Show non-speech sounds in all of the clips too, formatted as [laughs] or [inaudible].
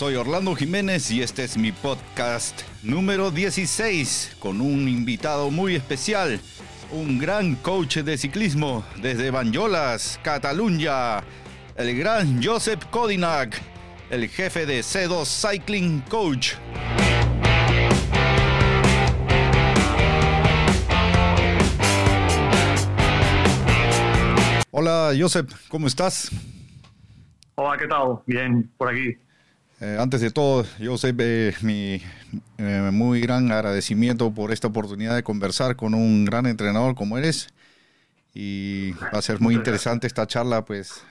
soy Orlando Jiménez y este es mi podcast número 16 con un invitado muy especial, un gran coach de ciclismo desde Banyolas, Cataluña, el gran Josep Kodinac, el jefe de C2 Cycling Coach. Hola Josep, ¿cómo estás? Hola, ¿qué tal? Bien, por aquí. Eh, antes de todo, yo sé eh, mi eh, muy gran agradecimiento por esta oportunidad de conversar con un gran entrenador como eres. Y va a ser muy interesante esta charla, pues,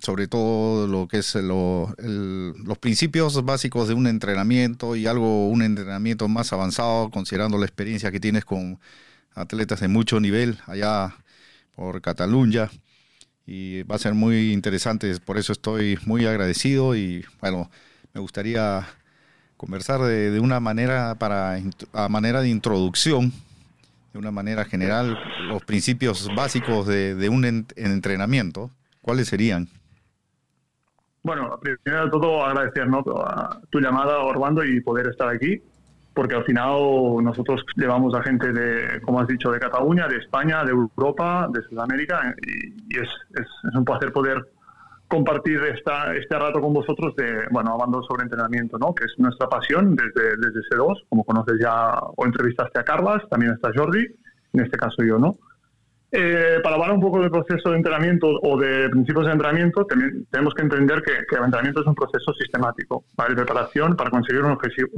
sobre todo lo que es los principios básicos de un entrenamiento y algo, un entrenamiento más avanzado, considerando la experiencia que tienes con atletas de mucho nivel allá por Cataluña y va a ser muy interesante, por eso estoy muy agradecido y bueno, me gustaría conversar de, una manera para a manera de introducción, de una manera general, los principios básicos de, un entrenamiento, ¿cuáles serían? Bueno, primero de todo agradecer tu llamada, Orlando, y poder estar aquí porque al final nosotros llevamos a gente de, como has dicho, de Cataluña, de España, de Europa, de Sudamérica, y, es, un placer poder compartir esta, este rato con vosotros de, bueno, hablando sobre entrenamiento, ¿no? que es nuestra pasión desde, desde C2, como conoces ya, o entrevistaste a Carlas, también está Jordi, en este caso yo, ¿no? Eh, para hablar un poco del proceso de entrenamiento o de principios de entrenamiento, tenemos que entender que, el entrenamiento es un proceso sistemático de preparación para conseguir un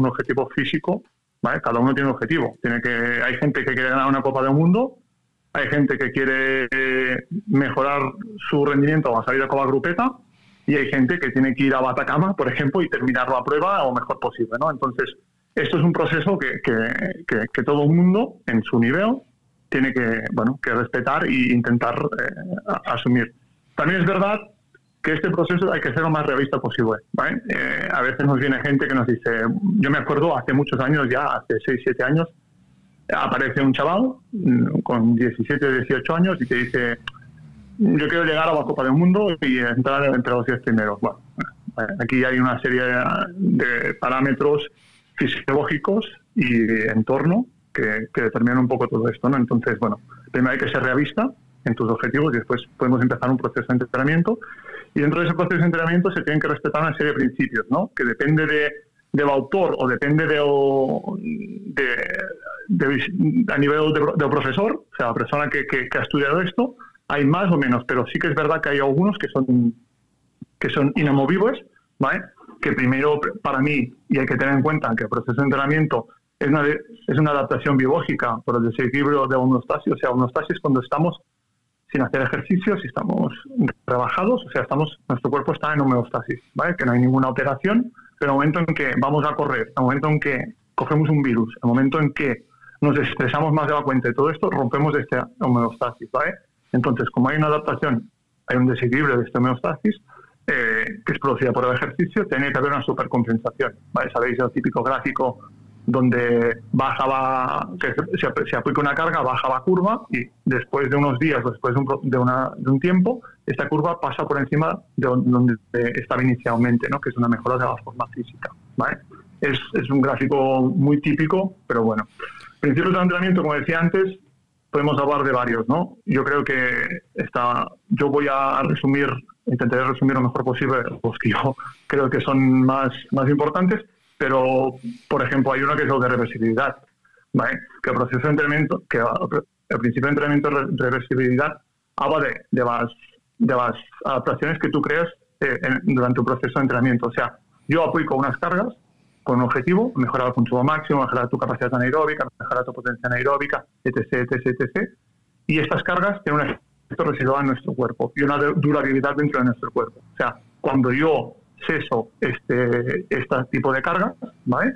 objetivo, físico. Cada uno tiene un objetivo. Tiene que, hay gente que quiere ganar una Copa del Mundo, hay gente que quiere eh, mejorar su rendimiento a salir a Copa Grupeta y hay gente que tiene que ir a Batacama, por ejemplo, y terminar la prueba lo mejor posible. ¿no? Entonces, esto es un proceso que, que todo el mundo, en su nivel, tiene que, bueno, que respetar e intentar eh, asumir. También es verdad que este proceso hay que ser lo más realista posible. Eh, a veces nos viene gente que nos dice, yo me acuerdo hace muchos años ya, hace 6, 7 años, aparece un chaval mm, con 17 o 18 años y te dice, yo quiero llegar a la Copa del Mundo y entrar entre los 10 primeros. Bueno, aquí hay una serie de parámetros fisiológicos y entorno que, determinan un poco todo esto. ¿no? Entonces, bueno, primero hay que ser realista en tus objetivos y después podemos empezar un proceso de entrenamiento. Y dentro de ese proceso de entrenamiento se tienen que respetar una serie de principios, ¿no? que depende de, del autor o depende de, de, a nivel del profesor, o sea, la persona que, que, ha estudiado esto, hay más o menos, pero sí que es verdad que hay algunos que son, que son inamovibles, ¿vale? que primero para mí, y hay que tener en cuenta que el proceso de entrenamiento es una, es una adaptación biológica por el desequilibrio de homeostasis. O sea, homeostasis es cuando estamos sin hacer ejercicio, si estamos rebajados, o sea, estamos, nuestro cuerpo está en homeostasis, ¿vale? Que no hay ninguna alteración, pero el momento en que vamos a correr, el momento en que cogemos un virus, el momento en que nos estresamos más de la cuenta y todo esto, rompemos esta homeostasis, ¿vale? Entonces, como hay una adaptación, hay un desequilibrio de esta homeostasis, eh, que es producida por el ejercicio, tiene que haber una supercompensación, ¿vale? Sabéis el típico gráfico donde bajaba, que se, aplica una carga, baja la curva y después de unos días después de un, de, una, de un, tiempo, esta curva pasa por encima de donde estaba inicialmente, ¿no? que es una mejora de la forma física. ¿vale? Es, es, un gráfico muy típico, pero bueno. Principios de entrenamiento, como decía antes, podemos hablar de varios. ¿no? Yo creo que está, yo voy a resumir, intentaré resumir lo mejor posible los que yo [laughs] creo que son más, más importantes pero, por ejemplo, hay uno que es el de reversibilidad, ¿vale? Que el proceso de entrenamiento, que el principio de entrenamiento de reversibilidad habla de, de, las, de las adaptaciones que tú creas eh, durante un proceso de entrenamiento. O sea, yo aplico unas cargas con un objetivo, mejorar el consumo máximo, mejorar tu capacidad anaeróbica, mejorar tu potencia anaeróbica, etc., etc., etc. Y estas cargas tienen un efecto residual en nuestro cuerpo y una durabilidad dentro de nuestro cuerpo. O sea, cuando yo ceso este, este tipo de carga, ¿vale?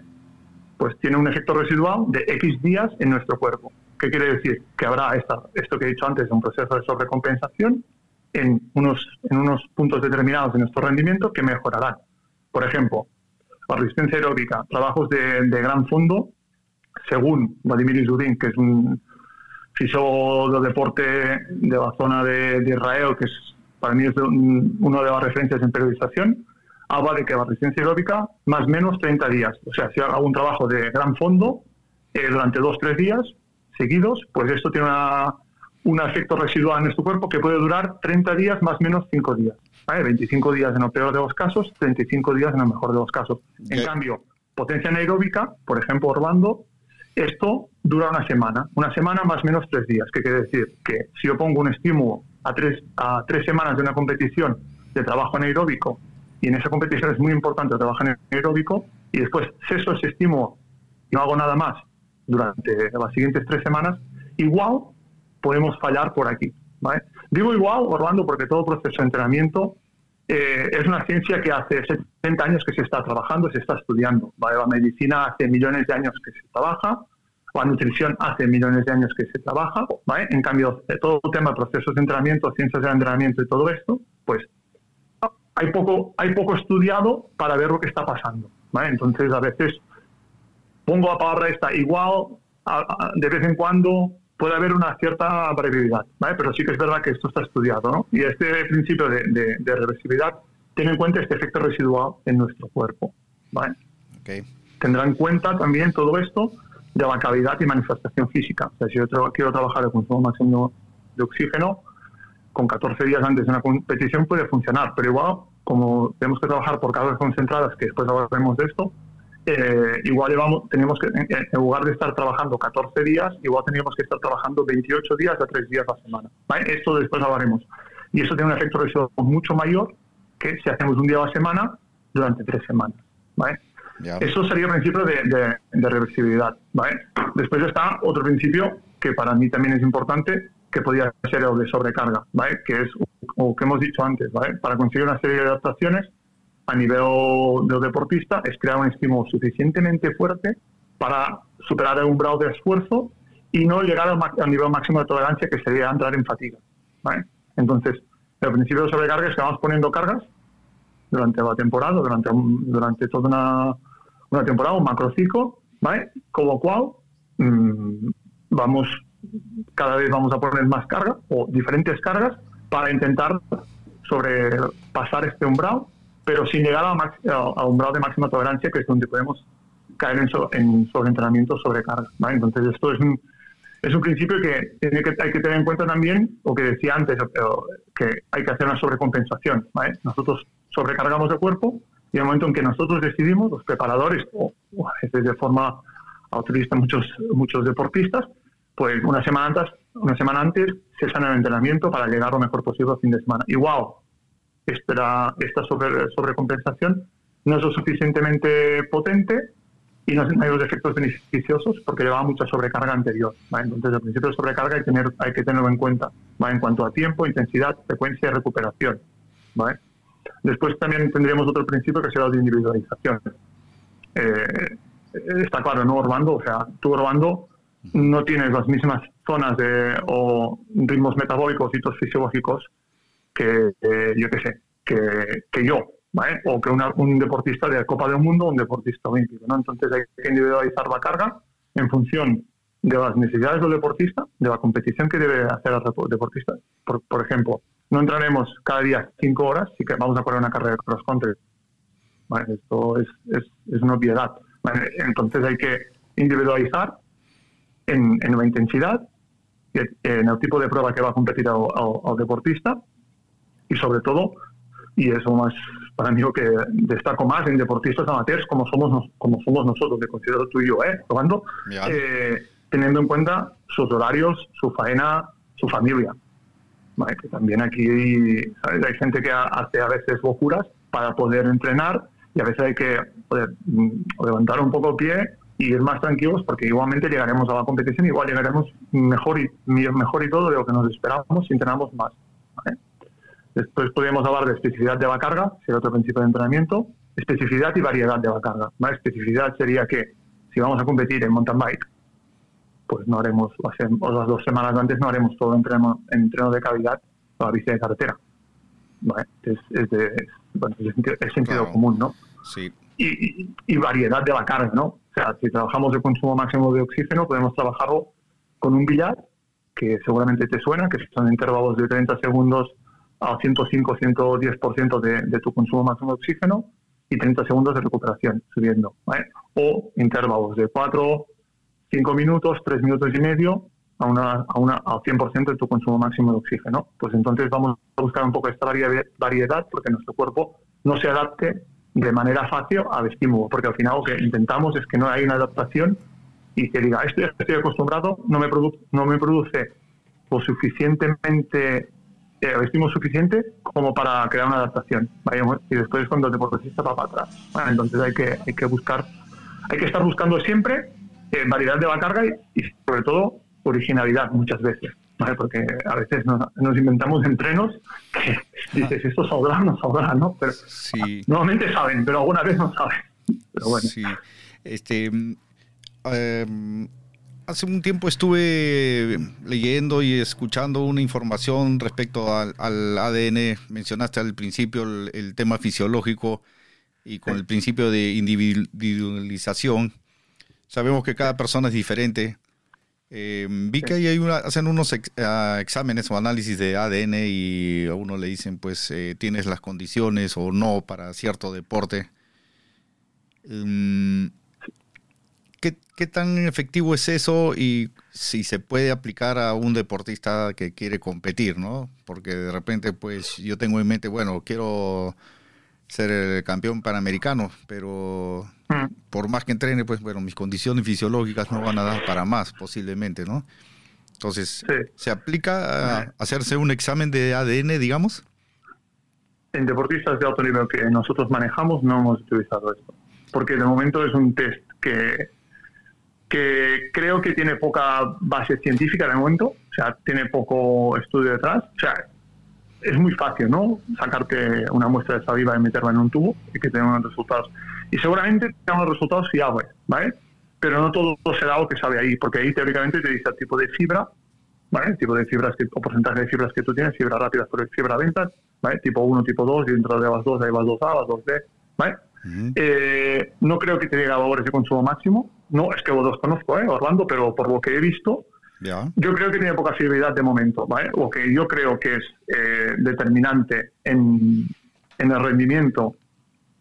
Pues tiene un efecto residual de X días en nuestro cuerpo. ¿Qué quiere decir? Que habrá esta, esto que he dicho antes, un proceso de sobrecompensación en unos, en unos puntos determinados de nuestro rendimiento que mejorarán. Por ejemplo, la resistencia aeróbica, trabajos de, gran fondo, según Vladimir Izudin, que es un fisiólogo de deporte de la zona de, de Israel, que es para mí es una de las referencias en periodización, habla de que la resistencia aeróbica más o menos 30 días. O sea, si hago un trabajo de gran fondo eh, durante dos tres días seguidos, pues esto tiene una, un efecto residual en nuestro cuerpo que puede durar 30 días más o menos 5 días. 25 días en el peor de los casos, 35 días en el mejor de los casos. En cambio, potencia anaeróbica, por ejemplo, Orlando, esto dura una semana, una semana más o menos tres días. ¿Qué quiere decir? Que si yo pongo un estímulo a tres, a tres semanas de una competición de trabajo anaeróbico, y en esa competición es muy importante el trabajo anaeróbico, y después ceso ese estímulo no hago nada más durante las siguientes tres semanas, igual podemos fallar por aquí. Digo igual, Orlando, porque todo proceso de entrenamiento eh, es una ciencia que hace 70 años que se está trabajando, se está estudiando. La medicina hace millones de años que se trabaja, la nutrición hace millones de años que se trabaja. En cambio, todo el tema de procesos de entrenamiento, ciencias del entrenamiento y todo esto, pues hay poco, hay poco estudiado para ver lo que está pasando. Entonces, a veces pongo la palabra esta igual, de vez en cuando puede haber una cierta variabilidad, pero sí que es verdad que esto está estudiado. ¿no? Y este principio de, de, reversibilidad tiene en cuenta este efecto residual en nuestro cuerpo. ¿vale? Tendrá en cuenta también todo esto de la calidad y manifestación física. O sea, si yo quiero trabajar el consumo máximo de oxígeno, con 14 días antes de una competición puede funcionar, pero igual, como tenemos que trabajar por cargas concentradas, que después hablaremos de esto, eh, igual tenemos que, en lugar de estar trabajando 14 días, igual teníamos que estar trabajando 28 días a 3 días a la semana. Esto después hablaremos. Y eso tiene un efecto residual mucho mayor que si hacemos un día a la semana durante 3 semanas. Eso sería el principio de, reversibilidad. Después está otro principio que para mí también es importante, que podría ser el de sobrecarga, que es lo que hemos dicho antes. Para conseguir una serie de adaptaciones, a nivel del deportista es crear un estímulo suficientemente fuerte para superar el umbral de esfuerzo y no llegar al, nivel máximo de tolerancia que sería entrar en fatiga. Entonces, el principio de sobrecarga es que vamos poniendo cargas durante la temporada, durante, durante toda una, una temporada, un macrociclo, ¿vale? con lo cual mm, vamos, cada vez vamos a poner más carga o diferentes cargas para intentar sobrepasar este umbral pero sin llegar a, un grado de máxima tolerancia, que es donde podemos caer en, en sobreentrenamiento, sobrecarga. Entonces, esto es un, es un principio que, hay que tener en cuenta también, o que decía antes, que hay que hacer una sobrecompensación. Nosotros sobrecargamos el cuerpo y en el momento en que nosotros decidimos, los preparadores, o, a veces de forma autorista muchos, muchos deportistas, pues una semana antes, una semana antes cesan el entrenamiento para llegar lo mejor posible al fin de semana. Igual, esta, esta sobre, sobrecompensación no es lo suficientemente potente y no hay los efectos beneficiosos porque lleva mucha sobrecarga anterior. Entonces, el principio de sobrecarga hay tener, hay que tenerlo en cuenta en cuanto a tiempo, intensidad, frecuencia y recuperación. Después también tendríamos otro principio que será el de individualización. Eh, está claro, ¿no, Orlando? O sea, tú, Orlando, no tienes las mismas zonas de, o ritmos metabólicos y fisiológicos que, yo qué sé, que, que yo, o que un deportista de Copa del Mundo o un deportista olímpico. ¿no? Entonces hay que individualizar la carga en función de las necesidades del deportista, de la competición que debe hacer el deportista. Por, por ejemplo, no entraremos cada día cinco horas y que vamos a correr una carrera de cross country. Esto es, es, es, una obviedad. Entonces hay que individualizar en, en, la intensidad, en el tipo de prueba que va a competir al deportista y sobre todo, y eso más para mí lo que destaco más en deportistas amateurs como somos como somos nosotros, de considero tú y yo, ¿eh? eh, teniendo en cuenta sus horarios, su faena, su familia. Que también aquí hay gente que hace a veces locuras para poder entrenar y a veces hay que mm, levantar un poco el pie y ir más tranquilos porque igualmente llegaremos a la competición, igual llegaremos mejor y mejor y todo de lo que nos esperábamos si entrenamos más. Después podríamos hablar de especificidad de la carga, sería otro principio de entrenamiento, especificidad y variedad de la carga. Más especificidad sería que si vamos a competir en mountain bike, pues no haremos, o las dos semanas antes no haremos todo el entreno, entreno de calidad para la bici de carretera. Es, es, de, es sentido, común, ¿no? Sí. Y, y, variedad de la carga, ¿no? O sea, si trabajamos el consumo máximo de oxígeno, podemos trabajarlo con un billar, que seguramente te suena, que son intervalos de 30 segundos a 105-110% de, de tu consumo máximo de oxígeno y 30 segundos de recuperación subiendo. O intervalos de 4, 5 minutos, 3 minutos y medio a, una, a, una, a 100% de tu consumo máximo de oxígeno. Pues entonces vamos a buscar un poco esta variedad porque nuestro cuerpo no se adapte de manera fácil al estímulo, porque al final lo que intentamos es que no haya una adaptación y que diga, esto ya estoy acostumbrado, no me, produ no me produce lo suficientemente, eh, suficiente como para crear una adaptación. Y después cuando el deportista va para atrás. entonces hay que, hay que buscar, hay que estar buscando siempre eh, variedad de la carga y, sobre todo originalidad muchas veces. Porque a veces nos, inventamos entrenos que [laughs] dices, esto saldrá, no saldrá, ¿no? Pero sí. normalmente saben, pero alguna vez no saben. Pero bueno. Sí. Este, Em, hace un tiempo estuve leyendo y escuchando una información respecto al, ADN. Mencionaste al principio el, tema fisiológico y con el principio de individualización. Sabemos que cada persona es diferente. Em, vi que hay hacen unos ah, exámenes o análisis de ADN y a uno le dicen, pues, eh, tienes las condiciones o no para cierto deporte. Em, ¿Qué, tan efectivo es eso y si se puede aplicar a un deportista que quiere competir, ¿no? Porque de repente, pues yo tengo en mente, bueno, quiero ser el campeón panamericano, pero mm. Por más que entrene, pues bueno, mis condiciones fisiológicas no van a dar para más, posiblemente, ¿no? Entonces, ¿se aplica a hacerse un examen de ADN, digamos? En deportistas de alto nivel que nosotros manejamos no hemos utilizado esto, porque de momento es un test que que creo que tiene poca base científica de momento, o sea, tiene poco estudio detrás. O sea, es muy fácil, ¿no? Sacarte una muestra de saliva y meterla en un tubo y que tenga unos resultados. Y seguramente tenga unos resultados fiables, ¿vale? Pero no todo será lo que sabe ahí, porque ahí teóricamente te dice el tipo de fibra, ¿vale? El tipo de fibras que, o porcentaje de fibras que tú tienes, fibras rápidas, pero fibra lentas, ¿vale? Tipo 1, tipo 2, y dentro de las 2 hay las 2A, las 2B, ¿vale? Eh, no creo que te diga valores de consumo máximo. No es que los dos conozco, ¿eh, Orlando, pero por lo que he visto, yo creo que tiene poca fiabilidad de momento. ¿vale? Lo que yo creo que es eh, determinante en, el rendimiento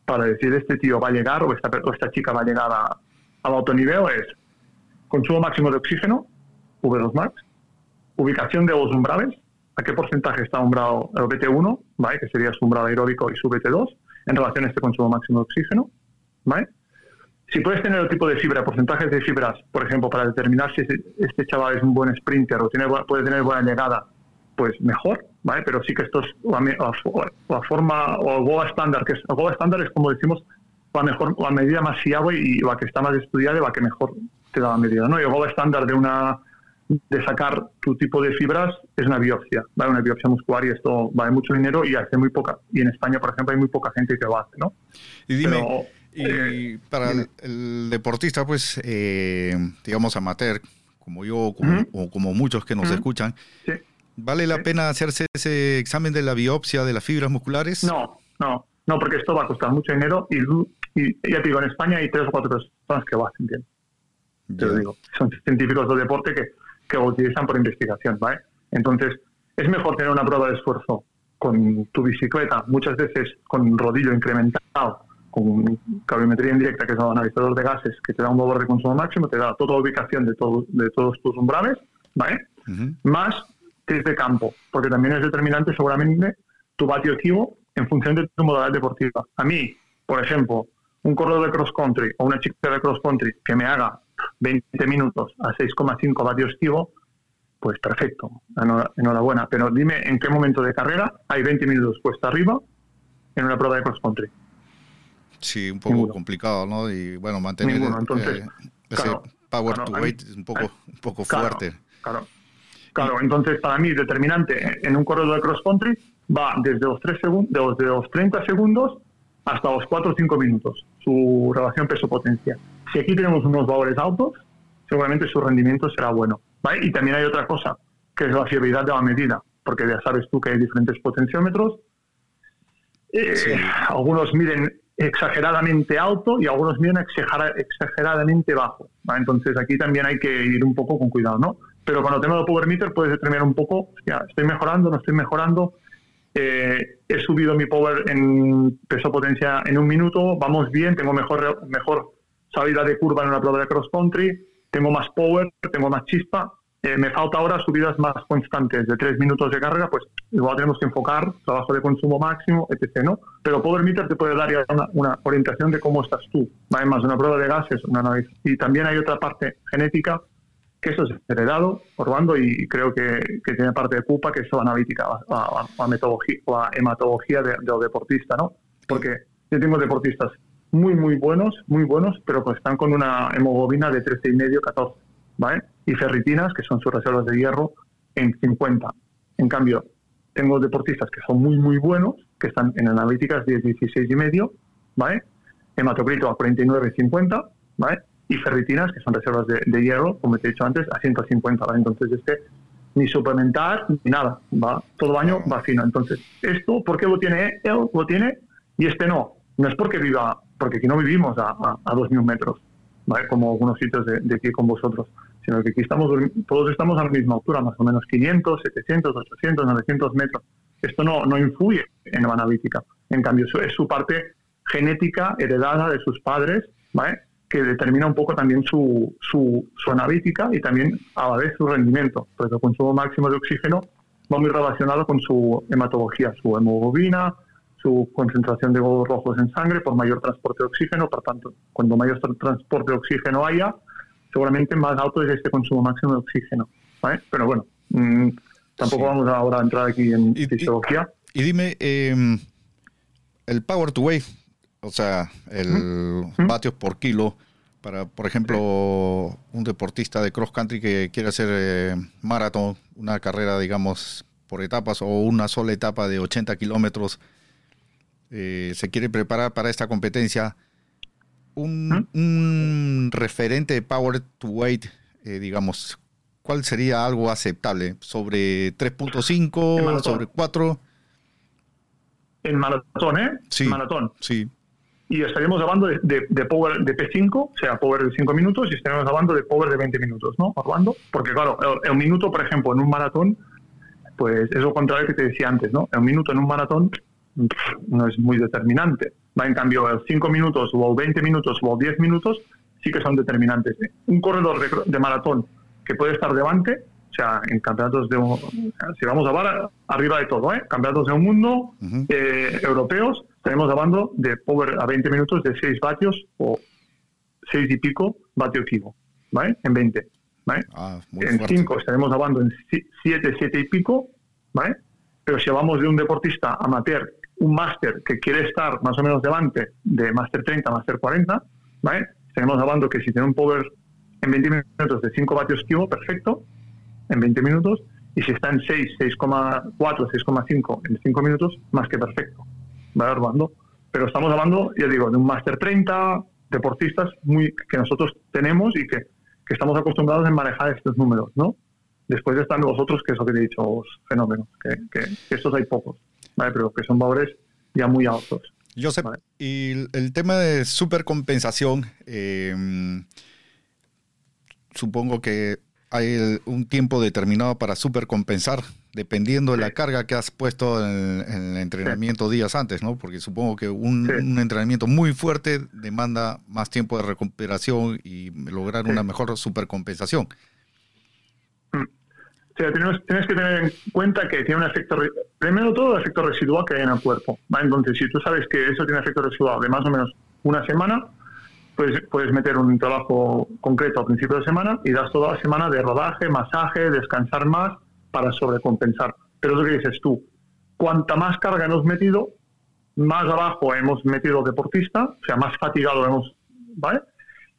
para decir este tío va a llegar o esta, esta chica va a llegar a, al alto nivel es consumo máximo de oxígeno, V2 max, ubicación de los umbrales, a qué porcentaje está umbrado el BT1, ¿vale? que sería su umbral aeróbico y su BT2, en relación a este consumo máximo de oxígeno. ¿vale? Si puedes tener el tipo de fibra, porcentajes de fibras, por ejemplo, para determinar si este chaval es un buen sprinter o tiene, puede tener buena llegada, pues mejor, ¿vale? Pero sí que esto es la, forma, o GOA estándar, que es, GOA estándar es como decimos, la mejor, la medida más fiable y la que está más estudiada y la que mejor te da la medida, ¿no? Y el GOA estándar de una de sacar tu tipo de fibras es una biopsia, ¿vale? una biopsia muscular y esto vale mucho dinero y hace muy poca. Y en España, por ejemplo, hay muy poca gente que lo hace, ¿no? Y dime, y eh, para el, deportista, pues, eh, digamos, amateur, como yo o como muchos que nos escuchan, ¿vale la pena hacerse ese examen de la biopsia de las fibras musculares? No, no, no, porque esto va a costar mucho dinero y, ya te digo, en España hay tres o cuatro personas que lo hacen bien. Te lo digo, son científicos de deporte que que lo utilizan por investigación, ¿vale? Entonces, es mejor tener una prueba de esfuerzo con tu bicicleta, muchas veces con rodillo incrementado, con calorimetría indirecta, que es el analizador de gases, que te da un valor de consumo máximo, te da toda la ubicación de, todo, de todos tus umbrales, ¿vale? Más test de campo, porque también es determinante seguramente tu vatio activo en función de tu modalidad deportiva. A mí, por ejemplo, un corredor de cross country o una chica de cross country que me haga 20 minutos a 6,5 vatios activo, pues perfecto, enhorabuena. Pero dime en qué momento de carrera hay 20 minutos puesta arriba en una prueba de cross country. Sí, un poco complicado, ¿no? Y bueno, mantener entonces, eh, ese power to weight es un poco, un poco fuerte. Claro, claro. entonces para mí determinante en un corredor de cross country va desde los, 3 segundos, desde los 30 segundos hasta los 4 o 5 minutos, su relación peso-potencia. Si aquí tenemos unos valores altos, seguramente su rendimiento será bueno. Y también hay otra cosa, que es la fiabilidad de la medida, porque ya sabes tú que hay diferentes potenciómetros. Eh, algunos miden exageradamente alto y algunos miden exageradamente bajo. Entonces aquí también hay que ir un poco con cuidado, ¿no? Pero tengo el power meter puedes determinar un poco, ya, estoy mejorando, no estoy mejorando, Eh, he subido mi power en peso potencia en un minuto, vamos bien, tengo mejor, mejor salida de curva en una prueba de cross country, tengo más power, tengo más chispa. Eh, me falta ahora subidas más constantes de tres minutos de carga, pues igual tenemos que enfocar trabajo de consumo máximo, etc. ¿no? Pero Power Meter te puede dar ya una, orientación de cómo estás tú. Además, una prueba de gases, una nariz. Y también hay otra parte genética que eso es heredado por y creo que, tiene parte de culpa que es la analítica, la, metodología, la hematología de, del deportista, ¿no? Porque yo tengo deportistas muy, muy buenos, muy buenos, pero pues están con una hemoglobina de 13,5, 14, ¿vale? Y ferritinas, que son sus reservas de hierro, en 50. En cambio, tengo deportistas que son muy, muy buenos, que están en analíticas de 16,5, ¿vale? Hematocrito a 49, 50, ¿vale? Y ferritinas, que son reservas de, hierro, como te he dicho antes, a 150. Entonces, este ni suplementar ni nada, va todo año va fino. Entonces, esto, ¿por qué lo tiene él? Lo tiene y este no. No es porque viva, porque aquí no vivimos a, a, 2.000 metros, ¿vale? como algunos sitios de, de, aquí con vosotros, sino que aquí estamos, todos estamos a la misma altura, más o menos 500, 700, 800, 900 metros. Esto no, no influye en la analítica. En cambio, es su parte genética heredada de sus padres, ¿vale? Que determina un poco también su, su, su, analítica y también a la vez su rendimiento, porque el consumo máximo de oxígeno va muy relacionado con su hematología, su hemoglobina, su concentración de glóbulos rojos en sangre por mayor transporte de oxígeno, por tanto, cuando mayor transporte de oxígeno haya, seguramente más alto es este consumo máximo de oxígeno. Pero bueno, mm, tampoco vamos ahora a entrar aquí en fisiología. Y, dime, em, el Power to Wave, o sea, el vatios por kilo para, por ejemplo, un deportista de cross country que quiere hacer eh, maratón, una carrera, digamos, por etapas o una sola etapa de 80 kilómetros, eh, se quiere preparar para esta competencia. Un, referente de power to weight, eh, digamos, ¿cuál sería algo aceptable? ¿Sobre 3.5? ¿Sobre 4? En maratón, ¿eh? Sí. maratón. Sí y estaríamos hablando de, de, power de P5, o sea, power de 5 minutos, y estaríamos hablando de power de 20 minutos, ¿no? Hablando, porque claro, el, minuto, por ejemplo, en un maratón, pues es lo contrario que te decía antes, ¿no? El minuto en un maratón no es muy determinante. Va en cambio, el 5 minutos o 20 minutos o 10 minutos sí que son determinantes. Un corredor de, maratón que puede estar delante, o sea, en campeonatos de, si vamos a ver, arriba de todo, ¿eh? Campeonatos de un mundo, eh, europeos, Estaremos hablando de power a 20 minutos de 6 vatios o 6 y pico vatio activo, ¿vale? En 20, ¿vale? Ah, en 5 estaremos hablando en 7, 7 y pico, ¿vale? Pero si hablamos de un deportista amateur, un máster que quiere estar más o menos delante de máster 30, máster 40, ¿vale? Estaremos hablando que si tiene un power en 20 minutos de 5 vatios activo, perfecto, en 20 minutos, y si está en 6, 6,4, 6,5 en 5 minutos, más que perfecto. Pero estamos hablando, ya digo, de un Máster 30, deportistas muy, que nosotros tenemos y que, estamos acostumbrados a manejar estos números, ¿no? Después están los otros, que es lo que he dicho, los fenómenos, que, estos hay pocos, ¿vale? Pero que son valores ya muy altos. Yo sé, y el tema de supercompensación, eh, supongo que hay un tiempo determinado para supercompensar dependiendo de la carga que has puesto en, el entrenamiento días antes, ¿no? Porque supongo que un, entrenamiento muy fuerte demanda más tiempo de recuperación y lograr una mejor supercompensación. Mm. O sea, tienes, tienes, que tener en cuenta que tiene un efecto, primero todo el efecto residual que hay en el cuerpo. Entonces, si tú sabes que eso tiene efecto residual de más o menos una semana, pues puedes meter un trabajo concreto al principio de semana y das toda la semana de rodaje, masaje, descansar más para sobrecompensar. Pero es lo que dices tú, cuanta más carga hemos metido, más abajo hemos metido deportista, o sea, más fatigado hemos, ¿vale?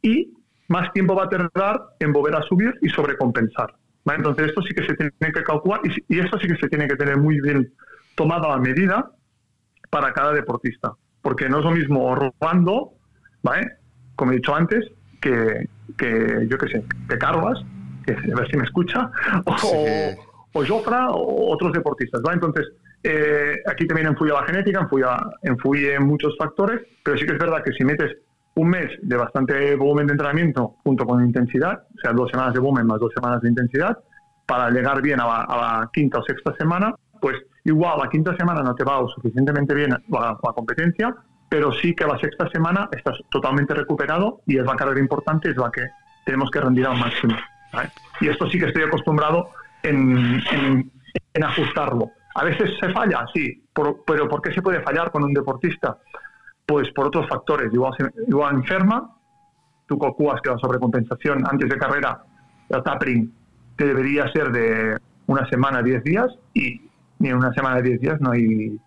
Y más tiempo va a tardar en volver a subir y sobrecompensar. ¿vale? Entonces, esto sí que se tiene que calcular y, y esto sí que se tiene que tener muy bien tomada la medida para cada deportista. Porque no es lo mismo robando, ¿vale? Como he dicho antes, que, que yo qué sé, que Carvas, que a ver si me escucha, [laughs] o, o Jofra o otros deportistas. ¿va? Entonces, eh, aquí también influye la genética, influye, muchos factores, pero sí que es verdad que si metes un mes de bastante volumen de entrenamiento junto con intensidad, o sea, dos semanas de volumen más dos semanas de intensidad, para llegar bien a la, quinta o sexta semana, pues igual la quinta semana no te va suficientemente bien la, la competencia, pero sí que la sexta semana estás totalmente recuperado y es la carrera importante, es la que tenemos que rendir al máximo. Y esto sí que estoy acostumbrado en, ajustarlo. A veces se falla, sí, pero ¿por qué se puede fallar con un deportista? Pues por otros factores. Igual, igual enferma, tú calculas que la sobrecompensación antes de carrera, el tapering, te debería ser de una semana, diez días, y ni en una semana, diez días no hay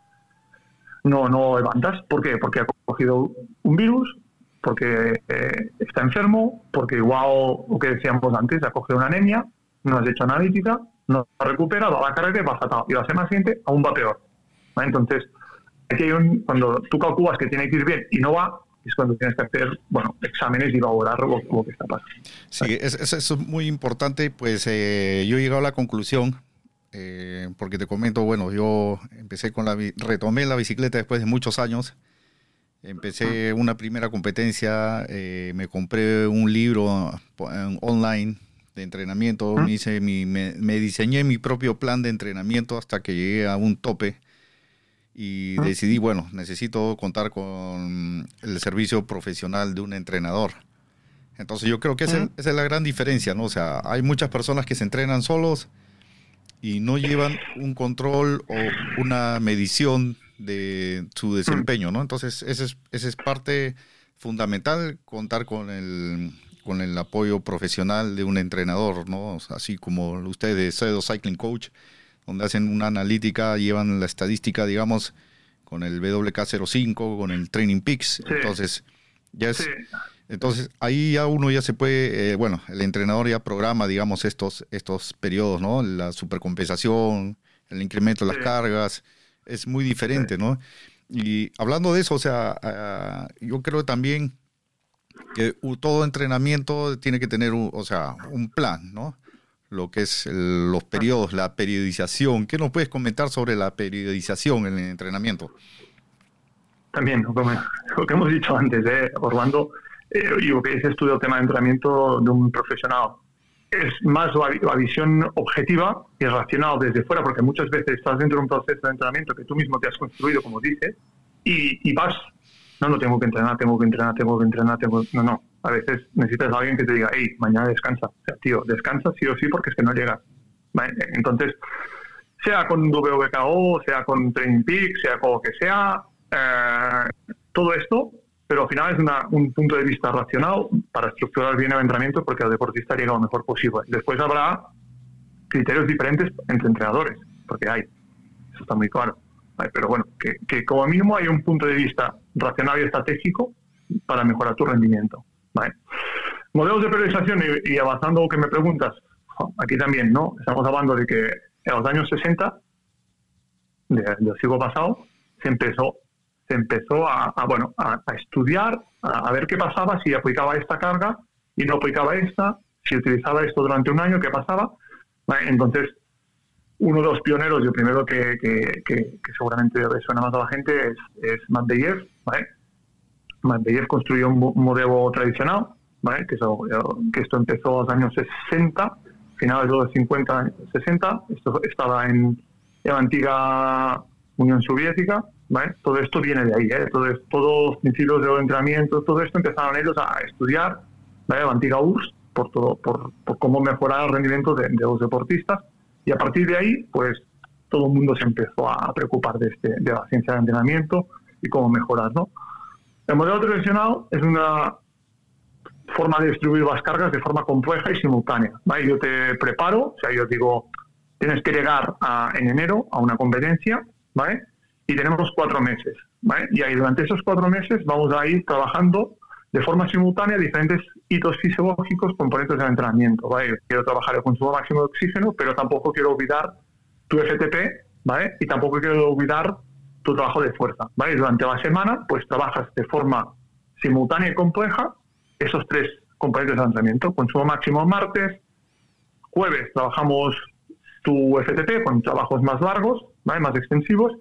no, no levantas. ¿Por qué? Porque ha cogido un virus, porque eh, está enfermo, porque igual lo que decíamos antes, ha cogido una anemia, no has hecho analítica, no ha recuperado, a la carrera y va fatal. Y la semana siguiente aún va peor. Entonces, aquí hay un, cuando tú calculas que tiene que ir bien y no va, es cuando tienes que hacer bueno, exámenes y valorar lo, lo que está pasando. Sí, eso es, muy importante. Pues eh, yo he llegado a la conclusión eh, porque te comento, bueno, yo empecé con la, retomé la bicicleta después de muchos años. Empecé una primera competencia, eh, me compré un libro online de entrenamiento, me, hice mi, me, diseñé mi propio plan de entrenamiento hasta que llegué a un tope y decidí, bueno, necesito contar con el servicio profesional de un entrenador. Entonces yo creo que esa, esa, es la gran diferencia, ¿no? O sea, hay muchas personas que se entrenan solos, y no llevan un control o una medición de su desempeño, ¿no? Entonces, esa es, ese es parte fundamental, contar con el, con el apoyo profesional de un entrenador, ¿no? Así como ustedes, Cedo Cycling Coach, donde hacen una analítica, llevan la estadística, digamos, con el WK05, con el Training Peaks. Entonces, ya es... Entonces, ahí ya uno ya se puede, eh, bueno, el entrenador ya programa, digamos, estos, estos periodos, ¿no? La supercompensación, el incremento de las cargas, es muy diferente, ¿no? Y hablando de eso, o sea, ah, yo creo también que todo entrenamiento tiene que tener, un, o sea, un plan, ¿no? Lo que es los periodos, la periodización. ¿Qué nos puedes comentar sobre la periodización en el entrenamiento? También, lo que hemos dicho antes, ¿eh? Orlando, eh, y lo que dices tú del tema de entrenamiento de un profesional es más la, visión objetiva y racional desde fuera, porque muchas veces estás dentro de un proceso de entrenamiento que tú mismo te has construido, como dices, y, vas, no, no tengo que entrenar, tengo que entrenar, tengo que entrenar, tengo no, no. A veces necesitas a alguien que te diga, hey, mañana descansa. O sea, tío, descansa sí o sí porque es que no llegas. Entonces, sea con WKO, sea con Training Peak, sea con lo que sea, eh, todo esto pero al final es un punto de vista racional para estructurar bien el entrenamiento porque el deportista llega lo mejor posible. Después habrá criterios diferentes entre entrenadores, porque hay, eso está muy claro. Pero bueno, que, como mínimo hay un punto de vista racional y estratégico para mejorar tu rendimiento. Modelos de periodización y, avanzando que me preguntas, aquí también, ¿no? Estamos hablando de que en los años 60 del siglo pasado se empezó se empezó a, bueno, a, estudiar, a, ver qué pasaba si aplicaba esta carga y no aplicaba esta, si utilizaba esto durante un año, qué pasaba. Entonces, uno de los pioneros y el primero que, que, que, seguramente suena más a la gente es, es Medvedev. ¿vale? Medvedev construyó un, modelo tradicional, ¿vale? que, que esto empezó en los años 60, finales de los 50, 60. Esto estaba en la antigua Unión Soviética todo esto viene de ahí, ¿eh? todo, todos los principios de entrenamiento, todo esto empezaron ellos a estudiar, ¿vale? la antigua URSS, por, todo, por, cómo mejorar el rendimiento de, los deportistas, y a partir de ahí, pues todo el mundo se empezó a preocupar de, este, de la ciencia de entrenamiento y cómo mejorar, ¿no? El modelo tradicional es una forma de distribuir las cargas de forma compleja y simultánea. Yo te preparo, o sea, yo digo, tienes que llegar a, en enero a una competencia, ¿vale? y tenemos cuatro meses. Y ahí durante esos cuatro meses vamos a ir trabajando de forma simultánea diferentes hitos fisiológicos, componentes del entrenamiento. ¿vale? Quiero trabajar el consumo máximo de oxígeno, pero tampoco quiero olvidar tu FTP ¿vale? y tampoco quiero olvidar tu trabajo de fuerza. ¿vale? Durante la semana, pues trabajas de forma simultánea y compleja esos tres componentes del entrenamiento. Consumo máximo martes, jueves trabajamos tu FTP con trabajos más largos, ¿vale? más extensivos,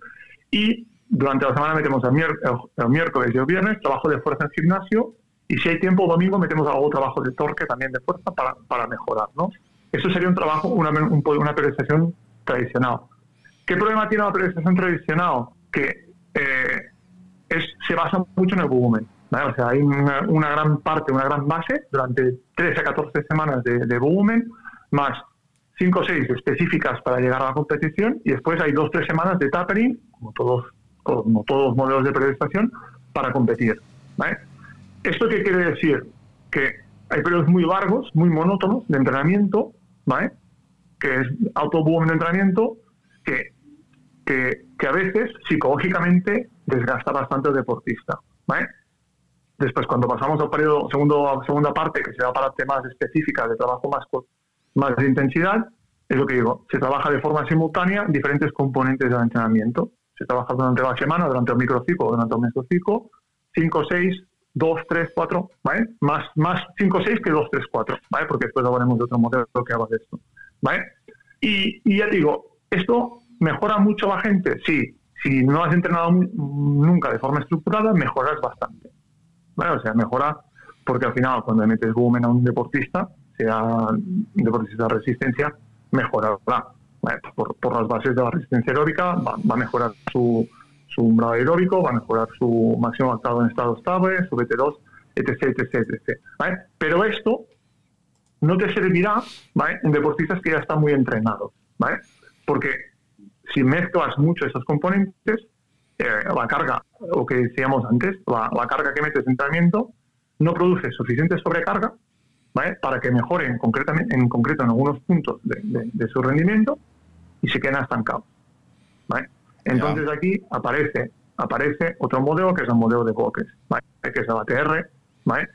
y durante la semana metemos el, miércoles y el viernes trabajo de fuerza en gimnasio y si hay tiempo domingo metemos algo trabajo de torque también de fuerza para, para mejorar, ¿no? Eso sería un trabajo, una, una periodización tradicional. ¿Qué problema tiene la periodización tradicional? Que eh, es, se basa mucho en el volumen. O sea, hay una, gran parte, una gran base durante 13 a 14 semanas de, volumen, más 5 o 6 específicas para llegar a la competición, y después hay 2 o 3 semanas de tapering, como todos, como todos los modelos de periodización, para competir. ¿Esto qué quiere decir? Que hay periodos muy largos, muy monótonos de entrenamiento, ¿vale? que es volumen de entrenamiento, que, que, que, a veces psicológicamente desgasta bastante al deportista. ¿vale? Después, cuando pasamos al periodo, segundo, segunda parte, que se va para temas específicas de trabajo más, más de intensidad, es lo que digo, se trabaja de forma simultánea diferentes componentes del entrenamiento. Se trabaja durante la semana, durante el microciclo, durante el mesociclo, 5, 6, 2, 3, 4, ¿vale? Más, más 5, 6 que 2, 3, 4, ¿vale? Porque después hablaremos de otro modelo que haga de esto, ¿vale? Y, y ya digo, ¿esto mejora mucho a la gente? Sí. Si no has entrenado nunca de forma estructurada, mejoras bastante. ¿vale? O sea, mejora porque al final cuando metes volumen a un deportista, sea deportista de resistencia, mejorará. Por, por, las bases de la resistencia aeróbica va, a mejorar su, su umbral aeróbico, va a mejorar su máximo adaptado en estado estable, su BT2, etc, etc, etc. ¿vale? Pero esto no te servirá ¿vale? en deportistas que ya están muy entrenados, ¿vale? Porque si mezclas mucho esos componentes, eh, la carga, lo que decíamos antes, la, carga que metes en entrenamiento no produce suficiente sobrecarga ¿vale? para que mejoren concretamente, en concreto en algunos puntos de, su rendimiento y se queden estancados. ¿vale? Entonces aquí aparece aparece otro modelo que es el modelo de bloques, que es el ATR, ¿vale?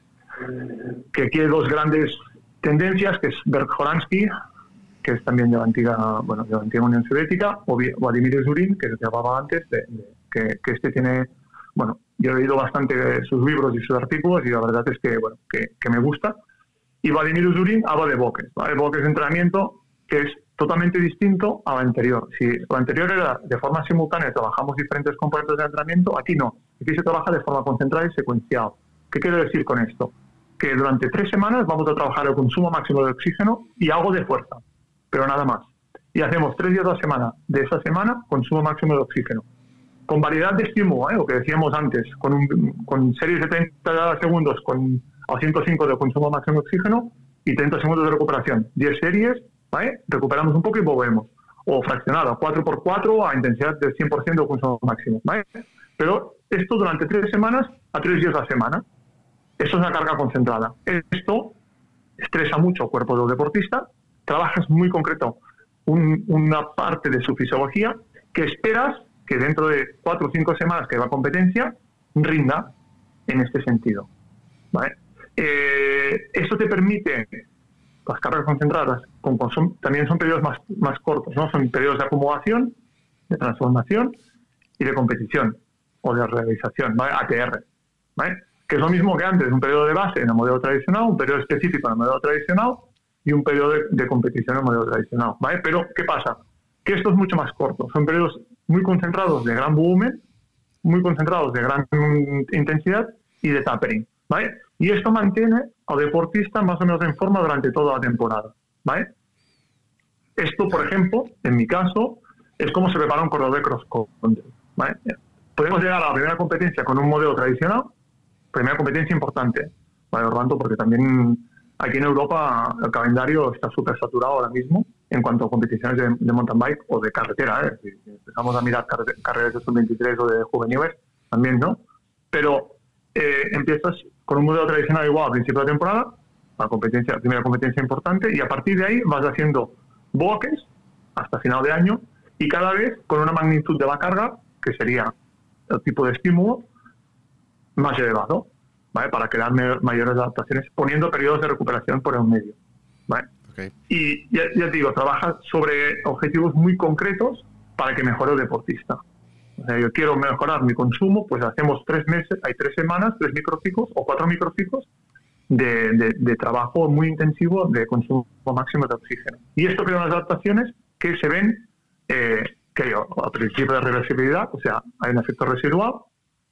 que tiene dos grandes tendencias, que es Berg-Horansky, que es también de la antigua, bueno, de antigua Unión Soviética, o Vladimir Zurin, que se llamaba antes, de, que, este tiene, bueno, yo he leído bastante sus libros y sus artículos y la verdad es que, bueno, que, me gusta. Y Vladimir Zurin habla de bloques, ¿vale? Bloques de entrenamiento que es totalmente distinto a lo anterior. Si lo anterior era de forma simultánea, trabajamos diferentes componentes de entrenamiento, aquí no. Aquí se trabaja de forma concentrada y secuencial. ¿Qué quiero decir con esto? Que durante tres semanas vamos a trabajar el consumo máximo de oxígeno y algo de fuerza, pero nada más. Y hacemos tres días a la semana. De esa semana, consumo máximo de oxígeno. Con variedad de estímulo, ¿eh? lo que decíamos antes, con, con series de 30 segundos con a 105 de consumo máximo de oxígeno y 30 segundos de recuperación. 10 series Recuperamos un poco y volvemos. O fraccionado, 4x4 a intensidad del 100% de consumo máximo, Pero esto durante tres semanas a tres días a la semana. Esto es una carga concentrada. Esto estresa mucho el cuerpo del deportista, trabajas muy concreto una parte de su fisiología que esperas que dentro de cuatro o cinco semanas que va a competencia rinda en este sentido. ¿vale? Eh, esto te permite las cargas concentradas también son periodos más, más cortos, ¿no? Son periodos de acumulación, de transformación y de competición o de realización. ATR, ¿vale? Que es lo mismo que antes, un periodo de base en el modelo tradicional, un periodo específico en el modelo tradicional y un periodo de, competición en el modelo tradicional, ¿vale? Pero, ¿qué pasa? Que esto es mucho más corto, son periodos muy concentrados de gran volumen, muy concentrados de gran intensidad y de tapering, ¿vale? Y esto mantiene al deportista más o menos en forma durante toda la temporada. ¿Vale? Esto, por ejemplo, en mi caso, es como se prepara un corredor de cross country. ¿vale? Podemos llegar a la primera competencia con un modelo tradicional, primera competencia importante, ¿vale, Orlando? Porque también aquí en Europa el calendario está súper saturado ahora mismo en cuanto a competiciones de, mountain bike o de carretera. ¿eh? Si empezamos a mirar carreras de sub-23 o de juveniles, también, ¿no? Pero eh, empiezas con un modelo tradicional igual a principio de temporada, la competencia, primera competencia importante, y a partir de ahí vas haciendo bloques hasta final de año y cada vez con una magnitud de la carga, que sería el tipo de estímulo, más elevado, ¿vale? Para crear mayores adaptaciones, poniendo periodos de recuperación por el medio, ¿vale? Y ya, ya digo, trabaja sobre objetivos muy concretos para que mejore el deportista yo quiero mejorar mi consumo, pues hacemos tres meses, hay tres semanas, tres microciclos o cuatro microciclos de, trabajo muy intensivo de consumo máximo de oxígeno. Y esto crea unas adaptaciones que se ven eh, que a principio de reversibilidad, o sea, hay un efecto residual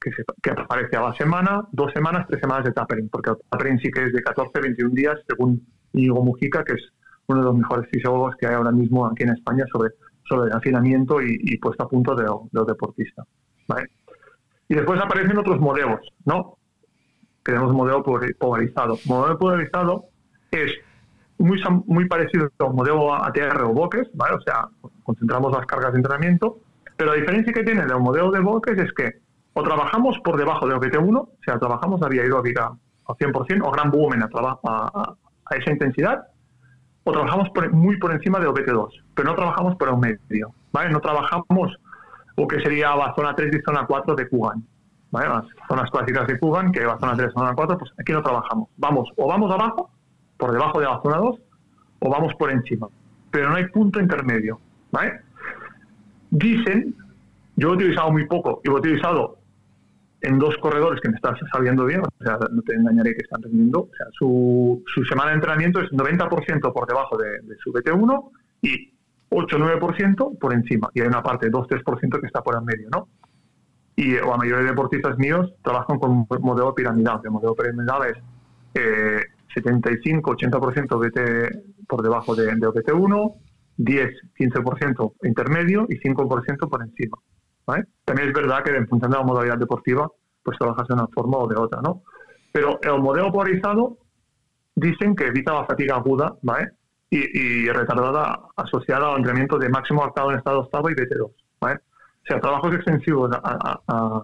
que, que aparece a la semana, dos semanas, tres semanas de tapering, porque el tapering sí que es de 14, 21 días, según Íñigo Mujica, que es uno de los mejores fisiólogos que hay ahora mismo aquí en España sobre sobre el afinamiento y, puesta a punto de, los deportistas. Y después aparecen otros modelos, ¿no? Tenemos modelo polarizado. Modelo polarizado es muy, muy parecido al modelo ATR o Boques, ¿vale? O sea, concentramos las cargas de entrenamiento, pero la diferencia que tiene del modelo de Boques es que o trabajamos por debajo de OPT1, o sea, trabajamos a vía aeróbica al 100% o gran volumen a, a, a, esa intensidad, o trabajamos muy por encima de OPT2, pero no trabajamos por un medio, ¿vale? No trabajamos lo que sería la zona 3 y zona 4 de Kugan, ¿vale? Las zonas clásicas de Kugan, que va zona 3 y zona 4, pues aquí no trabajamos. Vamos, o vamos abajo, por debajo de la zona 2, o vamos por encima, pero no hay punto intermedio, ¿vale? Dicen, yo he utilizado muy poco, y lo he utilizado en dos corredores que me están saliendo bien, o sea, no te engañaré que están rendiendo, o sea, su, su semana de entrenamiento es 90% por debajo de, su BT1 y 8-9% por encima, y hay una parte, 2-3% que está por el medio, ¿no? Y la mayoría de deportistas míos trabajan con modelo piramidal, el modelo piramidal es eh, 75-80% BT por debajo de, de BT1, 10-15% intermedio y 5% por encima. También es verdad que en función de la modalidad deportiva, pues trabajas de una forma o de otra, ¿no? Pero el modelo polarizado dicen que evita la fatiga aguda, ¿vale? Y, retardada asociada al entrenamiento de máximo adaptado en estado estable y BT2, ¿vale? Sea, trabajos extensivos a,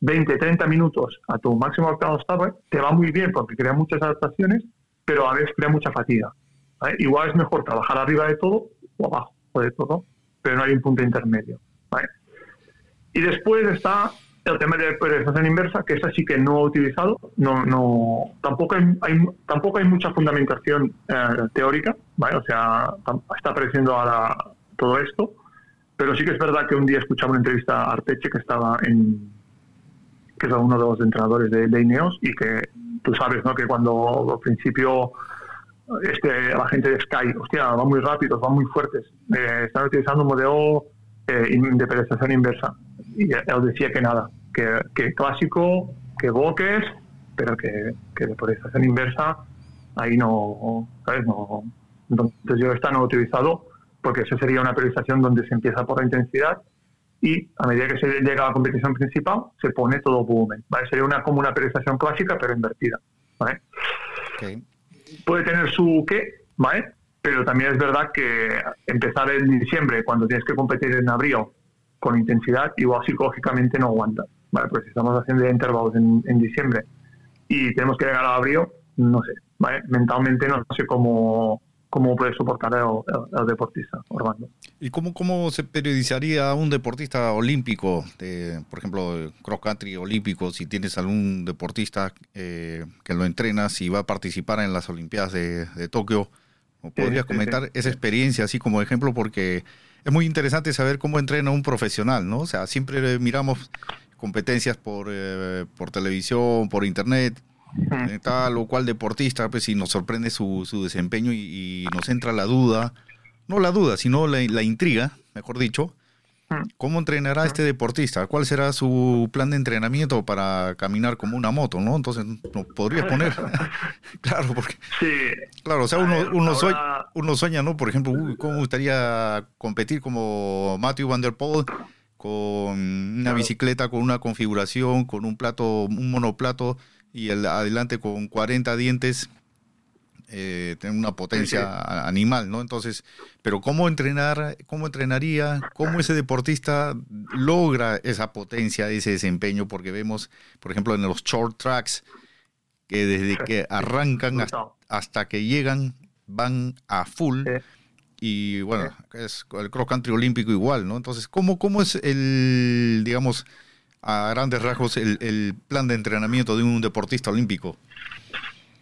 20, 30 minutos a tu máximo estable te va muy bien porque crea muchas adaptaciones, pero a veces crea mucha fatiga. Igual es mejor trabajar arriba de todo o abajo de todo, pero no hay un punto intermedio. Y después está el tema de periodización inversa, que esa sí que no he utilizado. No, no, tampoco, hay, tampoco hay mucha fundamentación eh, teórica. O sea, está apareciendo ahora todo esto. Pero sí que es verdad que un día escuchaba una entrevista a Arteche, que estaba en que es uno de los entrenadores de, de Ineos, y que tú sabes, ¿no? Que cuando al principio este, la gente de Sky, hostia, van muy rápidos, van muy fuertes, eh, están utilizando un modelo eh, de periodización inversa y él decía que nada, que, que clásico, que boques, pero que, que de polarización inversa, ahí no, ¿sabes? No, entonces yo esta no he utilizado porque eso sería una periodización donde se empieza por la intensidad y a medida que se llega a la competición principal se pone todo volumen. ¿vale? Sería una, como una periodización clásica pero invertida. ¿vale? Puede tener su qué, ¿vale? pero también es verdad que empezar en diciembre cuando tienes que competir en abril con intensidad, igual psicológicamente no aguanta. ¿vale? Pues si estamos haciendo intervalos en, diciembre y tenemos que llegar a abril, no sé, ¿vale? mentalmente no sé cómo, cómo puede soportar el, deportista, Orlando. ¿Y cómo, cómo se periodizaría a un deportista olímpico, de, por ejemplo, cross country olímpico, si tienes algún deportista eh, que lo entrenas y va a participar en las Olimpiadas de, Tokio? ¿O podrías comentar esa experiencia así como ejemplo? Porque es muy interesante saber cómo entrena un profesional, ¿no? O sea, siempre miramos competencias por, eh, por televisión, por internet, eh, tal o cual deportista, pues si nos sorprende su, su desempeño y, nos entra la duda, no la duda, sino la, la intriga, mejor dicho, ¿Cómo entrenará este deportista? ¿Cuál será su plan de entrenamiento para caminar como una moto, no? Entonces, ¿no podría poner? [laughs] [laughs] claro, porque... Sí. Claro, o sea, uno, uno, sueña, uno sueña, ¿no? Por ejemplo, uy, ¿cómo gustaría competir como Matthew Van Der Poel con una bicicleta, con una configuración, con un plato, un monoplato y el, adelante con 40 dientes eh, tener una potencia animal, ¿no? Entonces, pero ¿cómo entrenar, cómo entrenaría, cómo ese deportista logra esa potencia, ese desempeño? Porque vemos, por ejemplo, en los short tracks, que desde que arrancan hasta, que llegan van a full. Y bueno, es el cross country olímpico igual, ¿no? Entonces, ¿cómo, cómo es el, digamos, a grandes rasgos, el, el plan de entrenamiento de un deportista olímpico?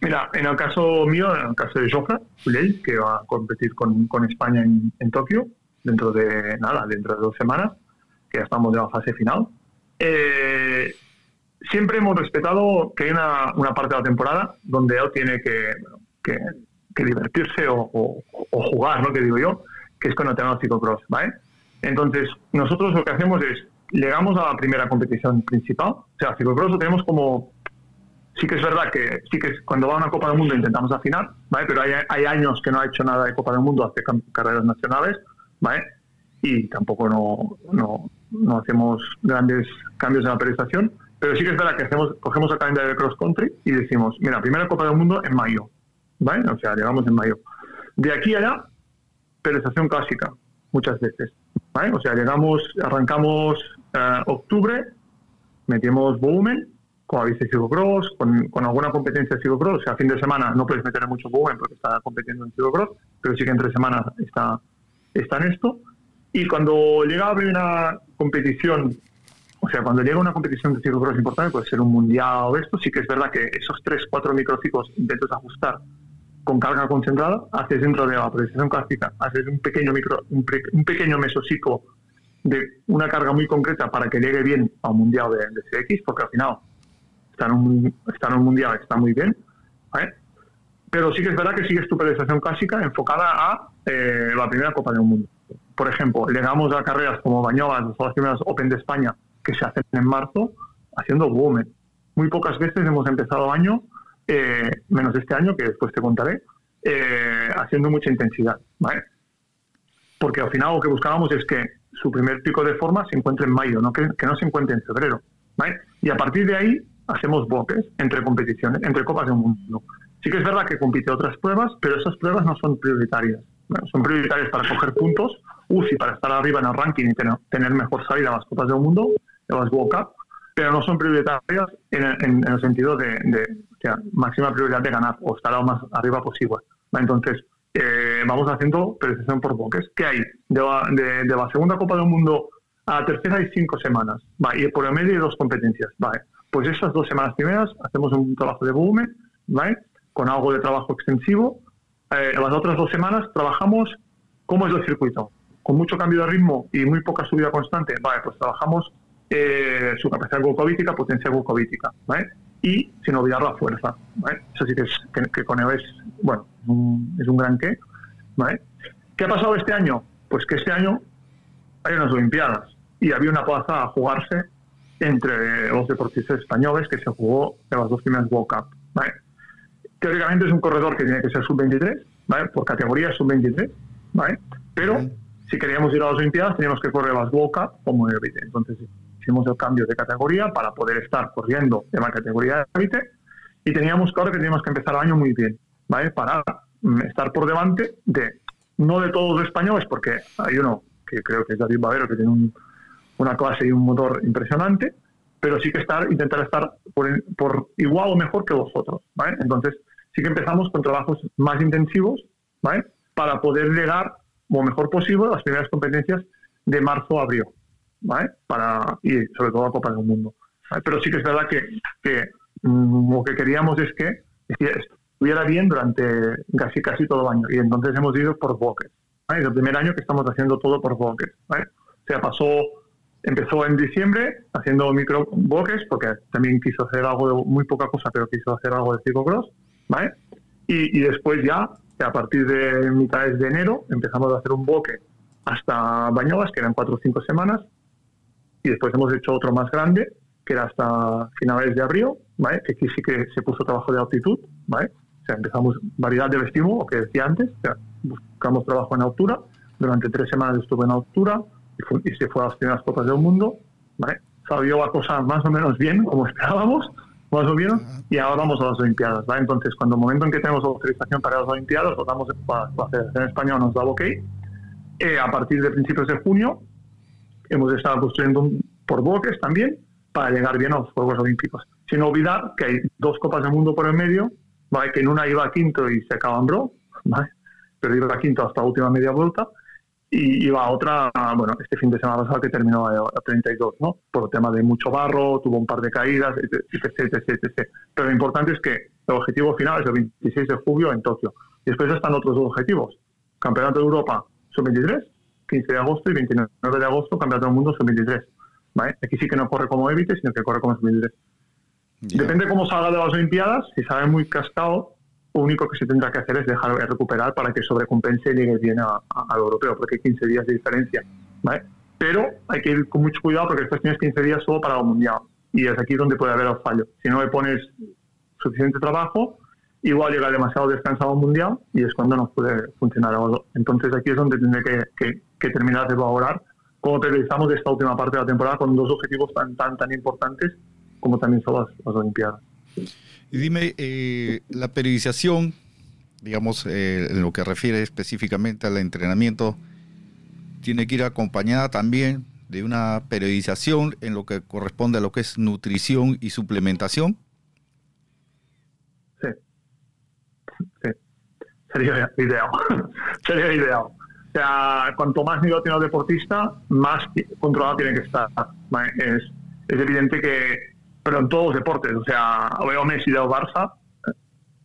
Mira, en el caso mío, en el caso de Jofra que va a competir con, con España en, en, Tokio, dentro de nada, dentro de dos semanas, que ya estamos en la fase final. Eh, siempre hemos respetado que hay una, una, parte de la temporada donde él tiene que, que, que divertirse o, o, jugar, ¿no? Que digo yo, que es con el tema ciclocross, ¿vale? Entonces, nosotros lo que hacemos es, llegamos a la primera competición principal, o sea, ciclocross lo tenemos como sí que es verdad que sí que cuando va a una Copa del Mundo intentamos afinar, ¿vale? Pero hay, hay, años que no ha hecho nada de Copa del Mundo, hace carreras nacionales, ¿vale? y tampoco no, no, no hacemos grandes cambios en la periodización, pero sí que es verdad que hacemos, cogemos el calendario de cross country y decimos, mira, primera Copa del Mundo en mayo, ¿vale? O sea, llegamos en mayo. De aquí a allá, periodización clásica, muchas veces, ¿vale? O sea, llegamos, arrancamos eh, octubre, metimos volumen, con avisa ciclocross, con, con alguna competencia de ciclocross, o sea, fin de semana no puedes meter mucho volumen porque está compitiendo en ciclocross, pero sí que entre semanas está, está en esto. Y cuando llega a una competición, o sea, cuando llega una competición de ciclocross importante, puede ser un mundial o esto, sí que es verdad que esos 3, 4 microciclos intentas ajustar con carga concentrada, haces dentro de la precisión clásica, haces un pequeño micro, un, un pequeño mesociclo de una carga muy concreta para que llegue bien a un mundial de, de CX, porque al final está en un, está en un mundial, está muy bien, pero sí que es verdad que sigues tu periodización clásica enfocada a eh, la primera Copa del Mundo. Por ejemplo, llegamos a carreras como Bañolas, las primeras Open de España, que se hacen en marzo, haciendo volumen. Muy pocas veces hemos empezado el año, eh, menos este año, que después te contaré, eh, haciendo mucha intensidad. Porque al final lo que buscábamos es que su primer pico de forma se encuentre en mayo, no que, no se encuentre en febrero. Y a partir de ahí hacemos bloques entre competiciones, entre Copas del Mundo. Sí que es verdad que compite otras pruebas, pero esas pruebas no son prioritarias. son prioritarias para coger puntos, UCI para estar arriba en el ranking y tener, mejor salida a las Copas del Mundo, de las World Cup, pero no son prioritarias en, el sentido de, máxima prioridad de ganar o estar lo más arriba posible. Entonces, eh, vamos haciendo precisión por bloques. ¿Qué hay? De la, segunda Copa del Mundo a la tercera hay cinco semanas. y por el medio hay dos competencias. Vale. Pues esas dos semanas primeras hacemos un trabajo de volumen, ¿vale? con algo de trabajo extensivo. Eh, las otras dos semanas trabajamos cómo es el circuito. Con mucho cambio de ritmo y muy poca subida constante, vale, pues trabajamos eh, su capacidad glucovítica, potencia glucovítica, ¿vale? Y sin olvidar la fuerza, ¿vale? Eso sí que, es, que, con él es, bueno, es un gran qué, ¿vale? ¿Qué ha pasado este año? Pues que este año hay unas Olimpiadas y había una plaza a jugarse entre los deportistas españoles que se jugó en las dos primeras World Cup. ¿vale? Teóricamente es un corredor que tiene que ser sub-23, ¿vale? por categoría sub-23, ¿vale? pero si queríamos ir a las Olimpiadas teníamos que correr las World Cup como élite. Entonces hicimos el cambio de categoría para poder estar corriendo en la categoría de élite y teníamos claro que teníamos que empezar el año muy bien, ¿vale? para mm, estar por delante de, no de todos los españoles, porque hay uno que creo que es David Bavero, que tiene un, una clase y un motor impresionante, pero sí que estar, intentar estar por, igual o mejor que los otros. ¿vale? Entonces, sí que empezamos con trabajos más intensivos ¿vale? para poder llegar lo mejor posible a las primeras competencias de marzo a abril, ¿vale? para, y sobre todo a Copa del Mundo. Pero sí que es verdad que, que mm, lo que queríamos es que estuviera bien durante casi, casi todo el año. Y entonces hemos ido por bloques. Es el primer año que estamos haciendo todo por bloques. ¿vale? O sea, pasó Empezó en diciembre haciendo micro bloques, porque también quiso hacer algo de muy poca cosa, pero quiso hacer algo de ciclocross, ¿vale? Y, después ya, a partir de mitades de enero, empezamos a hacer un bloque hasta Bañolas, que eran cuatro o cinco semanas, y después hemos hecho otro más grande, que era hasta finales de abril, ¿vale? Que aquí sí que se puso trabajo de altitud, ¿vale? O sea, empezamos variedad de vestíbulo, lo que decía antes, o sea, buscamos trabajo en altura, durante tres semanas estuve en altura, y, se fue a las primeras Copas del Mundo, ¿vale? Salió la cosa más o menos bien, [laughs] como esperábamos, más o menos, y ahora vamos a las Olimpiadas, ¿vale? Entonces, cuando el momento en que tenemos autorización para las Olimpiadas, la, la Federación Española nos da ok, eh, a partir de principios de junio hemos estado construyendo por bloques también para llegar bien a los Juegos Olímpicos. Sin olvidar que hay dos Copas del Mundo por el medio, ¿vale? que en una iba a quinto y se acabó ¿vale? pero iba a quinto hasta la última media vuelta, y iba a otra, bueno, este fin de semana pasado que terminó a, 32, ¿no? Por el tema de mucho barro, tuvo un par de caídas, etc, etc, Pero lo importante es que el objetivo final es el 26 de julio en Tokio. Después están otros dos objetivos. Campeonato de Europa sub-23, 15 de agosto y 29 de agosto, Campeonato del Mundo sub-23. ¿vale? Aquí sí que no corre como Evite, sino que corre como sub-23. Depende cómo salga de las Olimpiadas, si sale muy cascado, lo único que se tendrá que hacer es dejar de recuperar para que sobrecompense y llegue bien al europeo, porque hay 15 días de diferencia. ¿vale? Pero hay que ir con mucho cuidado porque después tienes 15 días solo para el mundial. Y es aquí donde puede haber el fallo. Si no le pones suficiente trabajo, igual llega demasiado descansado mundial y es cuando no puede funcionar. Entonces aquí es donde tiene que, que, terminar de valorar cómo priorizamos esta última parte de la temporada con dos objetivos tan tan tan importantes como también son las, Olimpiadas. Y dime, eh, la periodización, digamos, eh, en lo que refiere específicamente al entrenamiento, tiene que ir acompañada también de una periodización en lo que corresponde a lo que es nutrición y suplementación. Sí, sí, sería ideal, [laughs] sería ideal. O sea, cuanto más nivel tiene el deportista, más controlado tiene que estar. Es, es evidente que, pero en todos los deportes, o sea, veo Messi del Barça,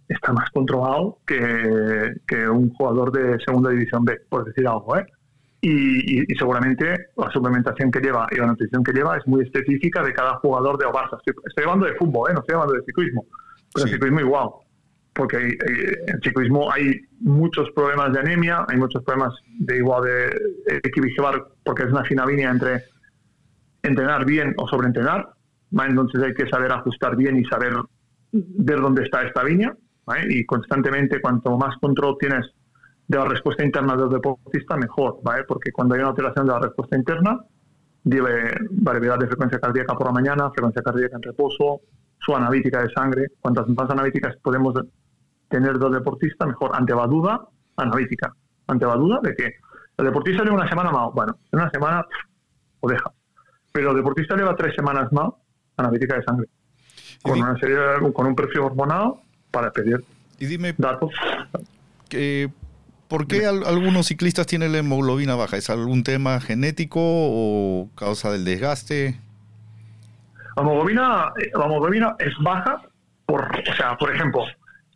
está más controlado que, que un jugador de segunda división B, por decir algo, ¿eh? y, seguramente la suplementación que lleva y la nutrición que lleva es muy específica de cada jugador de Barça. Estoy, hablando de fútbol, ¿eh? no estoy hablando de ciclismo, pero en ciclismo igual, porque eh, en ciclismo hay muchos problemas de anemia, hay muchos problemas de igual de equilibrar, porque es una fina línea entre entrenar bien o sobreentrenar, entonces hay que saber ajustar bien y saber ver dónde está esta línea, y constantemente cuanto más control tienes de la respuesta interna del deportista, mejor, ¿vale? Porque cuando hay una alteración de la respuesta interna, dile variabilidad de frecuencia cardíaca por la mañana, frecuencia cardíaca en reposo, su analítica de sangre. Cuantas más analíticas podemos tener del deportista, mejor. Ante la duda, analítica. Ante la duda de que el deportista lleva una semana más, bueno, en una semana o deja. Pero el deportista lleva tres semanas más, analítica de sangre. Con, una serie, con un perfil hormonal para pedir y dime, datos. Que ¿Por qué algunos ciclistas tienen la hemoglobina baja? ¿Es algún tema genético o causa del desgaste? La hemoglobina, la hemoglobina es baja por, o sea, por ejemplo,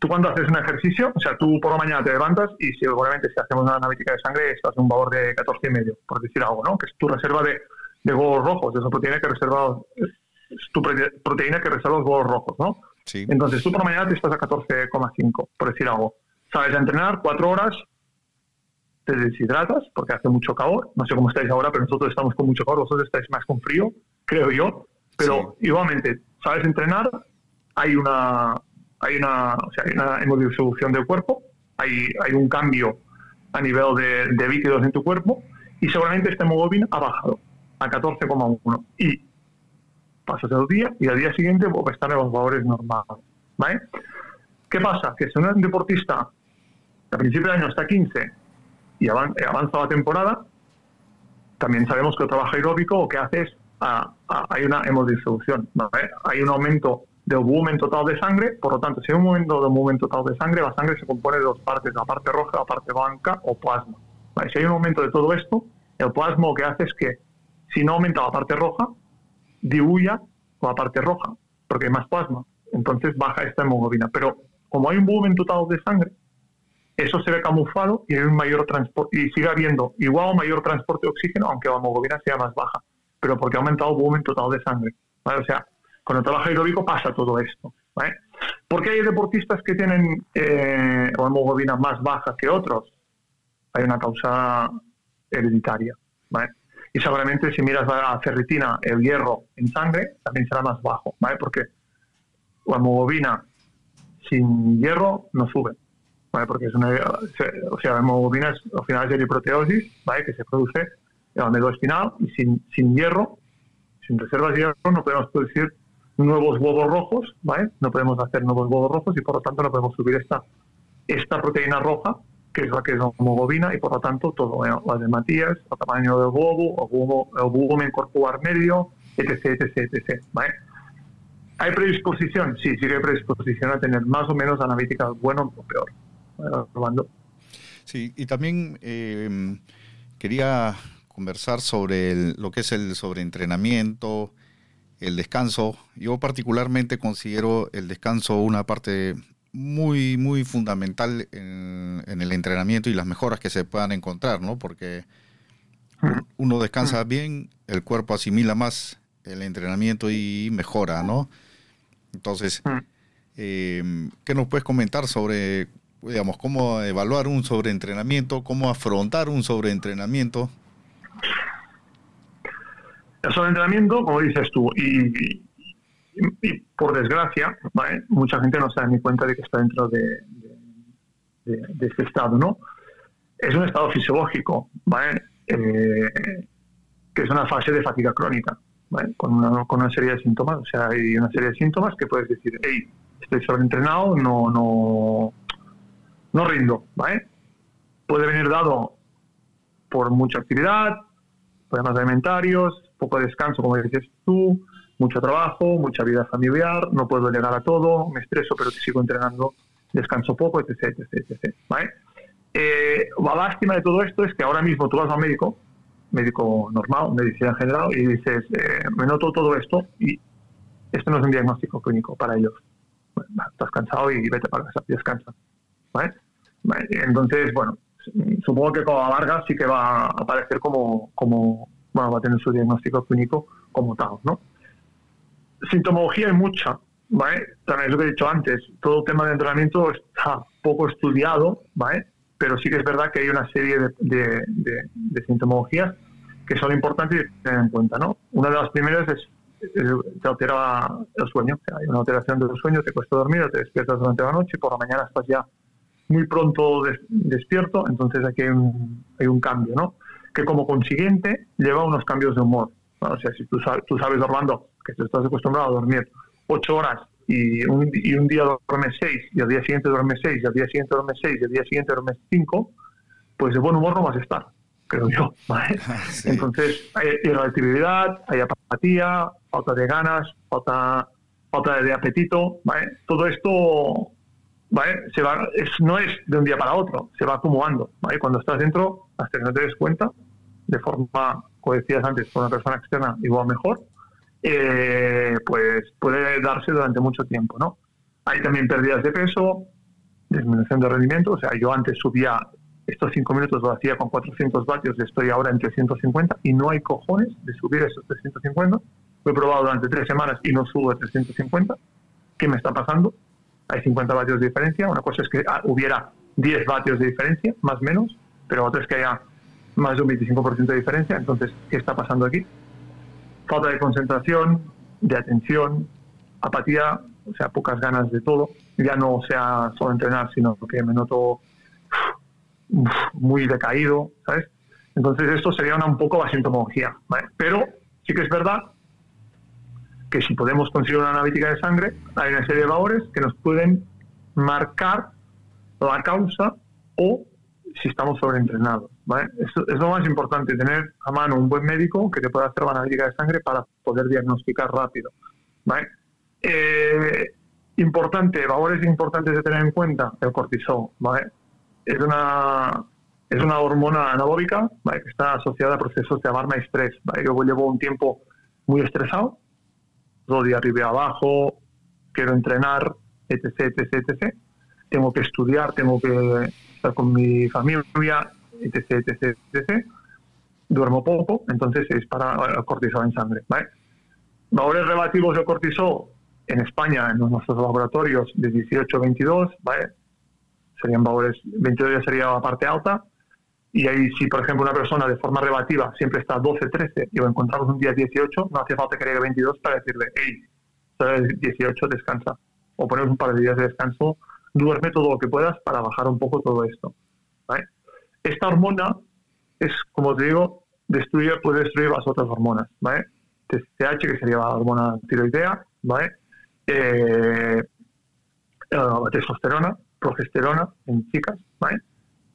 tú cuando haces un ejercicio, o sea, tú por la mañana te levantas y seguramente si hacemos una analítica de sangre estás en un valor de 14 y medio, por decir algo, ¿no? Que es tu reserva de, de huevos rojos, esa proteína que reserva, es tu proteína que reserva los huevos rojos, ¿no? Sí. Entonces tú por la mañana te estás a 14,5, por decir algo. Sabes entrenar cuatro horas te deshidratas porque hace mucho calor. No sé cómo estáis ahora, pero nosotros estamos con mucho calor, vosotros estáis más con frío, creo yo. Pero igualmente, sabes entrenar, hay una, hay una, o sea, hay una hemodistribución del cuerpo, hay, hay un cambio a nivel de, de líquidos en tu cuerpo y seguramente este hemoglobina ha bajado a 14,1 y pasas el día y al día siguiente a estar en los valores normales. ¿vale? ¿Qué pasa? Que si un deportista a principio de año está 15 y avanza la temporada, también sabemos que el trabajo aeróbico lo que hace es a, hay una hemodistribución, hay un aumento del volumen total de sangre, por lo tanto, si hay un aumento del volumen total de sangre, la sangre se compone de dos partes, la parte roja la parte blanca o plasma. Si hay un aumento de todo esto, el plasma lo que hace es que si no aumenta la parte roja, diluya la parte roja, porque hay más plasma. Entonces baja esta hemoglobina. Pero como hay un volumen total de sangre, eso se ve camuflado y hay un mayor transporte y sigue habiendo igual o mayor transporte de oxígeno, aunque la hemoglobina sea más baja, pero porque ha aumentado el volumen total de sangre. O sea, con el trabajo aeróbico pasa todo esto. ¿vale? ¿Por qué hay deportistas que tienen eh, hemoglobina más baja que otros? Hay una causa hereditaria. Y seguramente si miras la ferritina, el hierro en sangre, también será más bajo, ¿vale? porque la hemoglobina sin hierro no sube. Porque es una, o sea, la hemoglobina es, al final es eriproteosis, ¿vale? Que se produce en el médula espinal y sin, sin hierro, sin reservas de hierro, no podemos producir nuevos huevos rojos, ¿vale? No podemos hacer nuevos huevos rojos y por lo tanto no podemos subir esta, esta proteína roja, que es la que es la hemoglobina, y por lo tanto todo, ¿eh? las hematías, el tamaño del huevo, el, volumen corporal medio, etc, etc, etc, ¿vale? ¿Hay predisposición? Sí, sí que hay predisposición a tener más o menos analíticas bueno o peor. Sí, y también em, quería conversar sobre lo que es el sobreentrenamiento, el descanso. Yo particularmente considero el descanso una parte muy, muy fundamental en, el entrenamiento y las mejoras que se puedan encontrar, ¿no? Porque uno descansa bien, el cuerpo asimila más el entrenamiento y mejora, ¿no? Entonces, em, ¿qué nos puedes comentar sobre digamos, cómo evaluar un sobreentrenamiento, cómo afrontar un sobreentrenamiento. El sobreentrenamiento, como dices tú, y, por desgracia, mucha gente no se da ni cuenta de que está dentro de, de, este estado, ¿no? Es un estado fisiológico, ¿vale? Eh, que es una fase de fatiga crónica, ¿vale? con, una, con una serie de síntomas. O sea, hay una serie de síntomas que puedes decir, hey, estoy sobreentrenado, no, no, no rindo, ¿vale? Puede venir dado por mucha actividad, problemas alimentarios, poco descanso, como dices tú, mucho trabajo, mucha vida familiar, no puedo llegar a todo, me estreso pero sigo entrenando, descanso poco, etc. etc, etc ¿vale? Eh, la lástima de todo esto es que ahora mismo tú vas a médico, médico normal, medicina general, y dices, eh, me noto todo esto y esto no es un diagnóstico clínico para ellos. estás cansado y vete para casa, descansa. ¿vale? Entonces, bueno, supongo que con la larga sí que va a aparecer como, como bueno, va a tener su diagnóstico clínico como tal, ¿no? Sintomología hay mucha, ¿vale? También es lo que he dicho antes, todo el tema de entrenamiento está poco estudiado, ¿vale? Pero sí que es verdad que hay una serie de, de, sintomologías que son importantes tener en cuenta, ¿no? Una de las primeras es, te altera el sueño, hay una alteración del sueño, te cuesta dormir, te despiertas durante la noche y por la mañana estás ya muy pronto despierto, entonces aquí hay un, hay un cambio, ¿no? Que como consiguiente lleva unos cambios de humor. O sea, si tú sabes, tú sabes, Orlando, que tú estás acostumbrado a dormir ocho horas y un, y un día duermes seis, y al día siguiente duermes seis, y al día siguiente duermes seis, y al día siguiente duermes cinco, pues de buen humor no vas a estar, creo yo. [laughs] ¿vale? Entonces, hay irritabilidad, hay apatía, falta de ganas, falta, falta de apetito, ¿vale? Todo esto ¿vale? Se va, es, no es de un día para otro, se va acumulando, ¿vale? Cuando estás dentro, hasta que no te des cuenta, de forma, como decías antes, con una persona externa igual mejor, eh, pues puede darse durante mucho tiempo, ¿no? Hay también pérdidas de peso, disminución de rendimiento, o sea, yo antes subía estos 5 minutos lo hacía con 400 vatios, estoy ahora en 350 y no hay cojones de subir esos 350. Lo he probado durante tres semanas y no subo a 350. ¿Qué me está pasando? Hay 50 vatios de diferencia. Una cosa es que ah, hubiera 10 vatios de diferencia, más o menos, pero otra es que haya más de un 25% de diferencia. Entonces, ¿qué está pasando aquí? Falta de concentración, de atención, apatía, o sea, pocas ganas de todo. Ya no sea solo entrenar, sino que me noto muy decaído, ¿sabes? Entonces, esto sería una, un poco la sintomología, ¿vale? Pero sí que es verdad que si podemos conseguir una analítica de sangre, hay una serie de valores que nos pueden marcar la causa o si estamos sobreentrenados. ¿vale? Es, es lo más importante, tener a mano un buen médico que te pueda hacer la analítica de sangre para poder diagnosticar rápido. ¿vale? Eh, importante, valores importantes de tener en cuenta, el cortisol. ¿vale? Es una es una hormona anabólica ¿vale? que está asociada a procesos de alarma y estrés. ¿vale? Yo llevo un tiempo muy estresado día arriba abajo, quiero entrenar, etc, etc, etc. Tengo que estudiar, tengo que estar con mi familia, etc, etc, etc. Duermo poco, entonces es para el cortisol en sangre. ¿vale? Valores relativos de cortisol en España, en nuestros laboratorios, de 18 a 22, ¿vale? serían valores, 22 ya sería la parte alta, y ahí, si por ejemplo una persona de forma relativa siempre está 12, 13 y lo encontramos un día 18, no hace falta que llegue 22 para decirle, hey, 18, descansa. O ponemos un par de días de descanso, duerme todo lo que puedas para bajar un poco todo esto. Esta hormona es, como te digo, destruye, puede destruir las otras hormonas. ¿vale? TSH, que sería la hormona tiroidea, ¿vale? Eh, la testosterona, progesterona en chicas, ¿vale?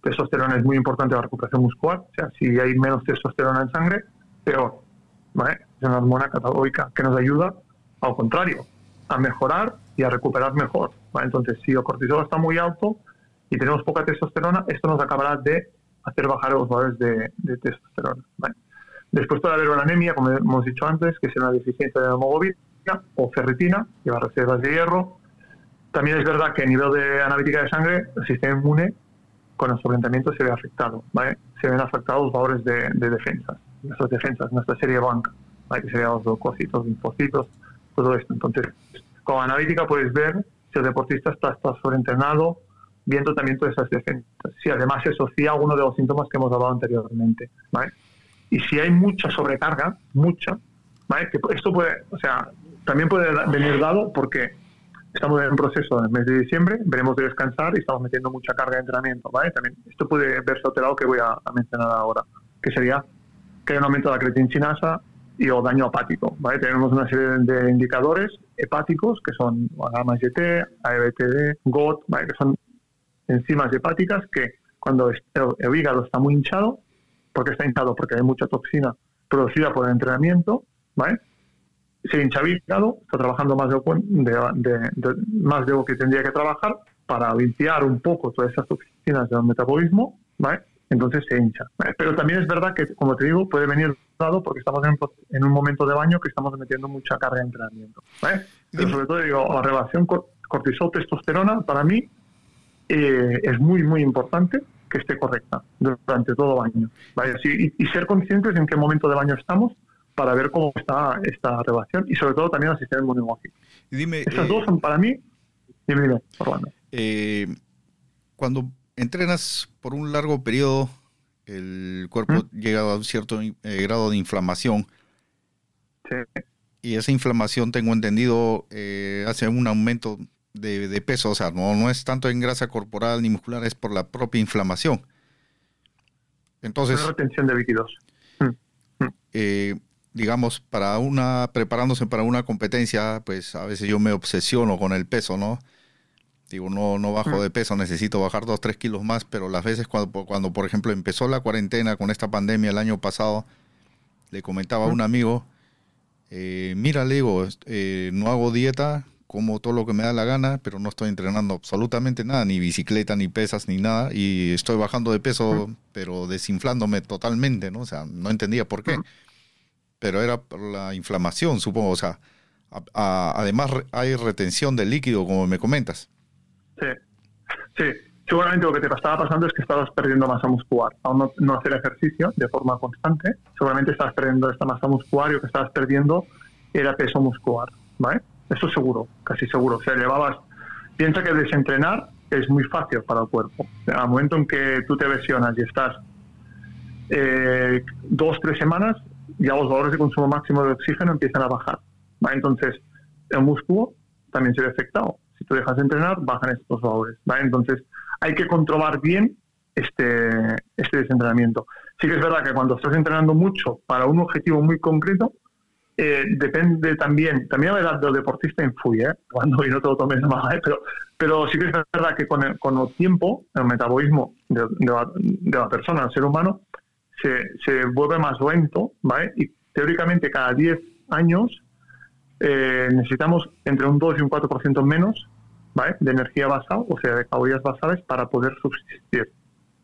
Testosterona es muy importante la recuperación muscular, o sea, si hay menos testosterona en sangre, peor. ¿vale? Es una hormona catabólica que nos ayuda, al contrario, a mejorar y a recuperar mejor. ¿vale? Entonces, si el cortisol está muy alto y tenemos poca testosterona, esto nos acabará de hacer bajar los valores de, testosterona. ¿vale? Después puede haber una anemia, como hemos dicho antes, que es una deficiencia de hemoglobina o ferritina, lleva reservas de hierro. También es verdad que a nivel de analítica de sangre, el sistema inmune con el sobreentrenamiento se ve afectado, ¿vale? Se ven afectados valores de, de defensas, nuestras defensas, nuestra serie banca, ¿vale? Que serían los leucocitos, linfocitos, todo esto. Entonces, con analítica puedes ver si el deportista está, está sobreentrenado, viendo también todas esas defensas. Si además se asocia a uno de los síntomas que hemos hablado anteriormente, ¿vale? Y si hay mucha sobrecarga, mucha, ¿vale? Que esto puede, o sea, también puede venir dado porque estamos en proceso en el mes de diciembre, veremos de descansar y estamos metiendo mucha carga de entrenamiento, ¿vale? También esto puede verse alterado que voy a, mencionar ahora, que sería que hay un aumento de la creatinina y o daño hepático, ¿vale? Tenemos una serie de indicadores hepáticos que son gamma GT, AEBTD, GOT, ¿vale? Que son enzimas hepáticas que cuando el, hígado está muy hinchado, porque está hinchado porque hay mucha toxina producida por el entrenamiento, ¿vale? Se hincha el hígado, está trabajando más de, más de lo que tendría que trabajar para limpiar un poco todas esas toxinas del metabolismo, ¿vale? entonces se hincha. Pero también es verdad que, como te digo, puede venir dado porque estamos en, un momento de baño que estamos metiendo mucha carga de entrenamiento. Pero sobre todo, digo, la relación cortisol-testosterona para mí eh, es muy, muy importante que esté correcta durante todo el baño. y, y, ser conscientes en qué momento de baño estamos para ver cómo está esta relación y sobre todo también el sistema inmunológico. Dime, Estas dos son para mí, dime, dime, Orlando. Eh, cuando entrenas por un largo periodo, el cuerpo llega a un cierto eh, grado de inflamación. Sí. Y esa inflamación, tengo entendido, eh, hace un aumento de, peso. O sea, no, no es tanto en grasa corporal ni muscular, es por la propia inflamación. Entonces. Una retención de líquidos. Mm, mm. Eh, digamos, para una, preparándose para una competencia, pues a veces yo me obsesiono con el peso, ¿no? Digo, no, no bajo de peso, necesito bajar dos, tres kilos más, pero las veces cuando, cuando, por ejemplo, empezó la cuarentena con esta pandemia el año pasado, le comentaba a un amigo, eh, mira, le digo, eh, no hago dieta, como todo lo que me da la gana, pero no estoy entrenando absolutamente nada, ni bicicleta, ni pesas, ni nada, y estoy bajando de peso, pero desinflándome totalmente, ¿no? O sea, no entendía por qué pero era por la inflamación, supongo. O sea, además hay retención de líquido, como me comentas. Sí, sí. Seguramente lo que te estaba pasando es que estabas perdiendo masa muscular. Al no, hacer ejercicio de forma constante, seguramente estabas perdiendo esta masa muscular y lo que estabas perdiendo era peso muscular. ¿vale? Eso seguro, casi seguro. O sea, llevabas. Piensa que desentrenar es muy fácil para el cuerpo. Al momento en que tú te lesionas y estás eh, dos, tres semanas, ya los valores de consumo máximo de oxígeno empiezan a bajar. Entonces, el músculo también se ve afectado. Si tú dejas de entrenar, bajan estos valores. Entonces, hay que controlar bien este, este desentrenamiento. Sí que es verdad que cuando estás entrenando mucho para un objetivo muy concreto, eh, depende también, también la edad del deportista influye, ¿eh? cuando y no te lo tomes ¿eh? pero, pero sí que es verdad que con el, con el tiempo, el metabolismo de, la, de la persona, del ser humano, se, se vuelve más lento, ¿vale? Y teóricamente cada 10 años eh, necesitamos entre un 2 y un 4% menos ¿vale? de energía basal, o sea, de calorías basales para poder subsistir.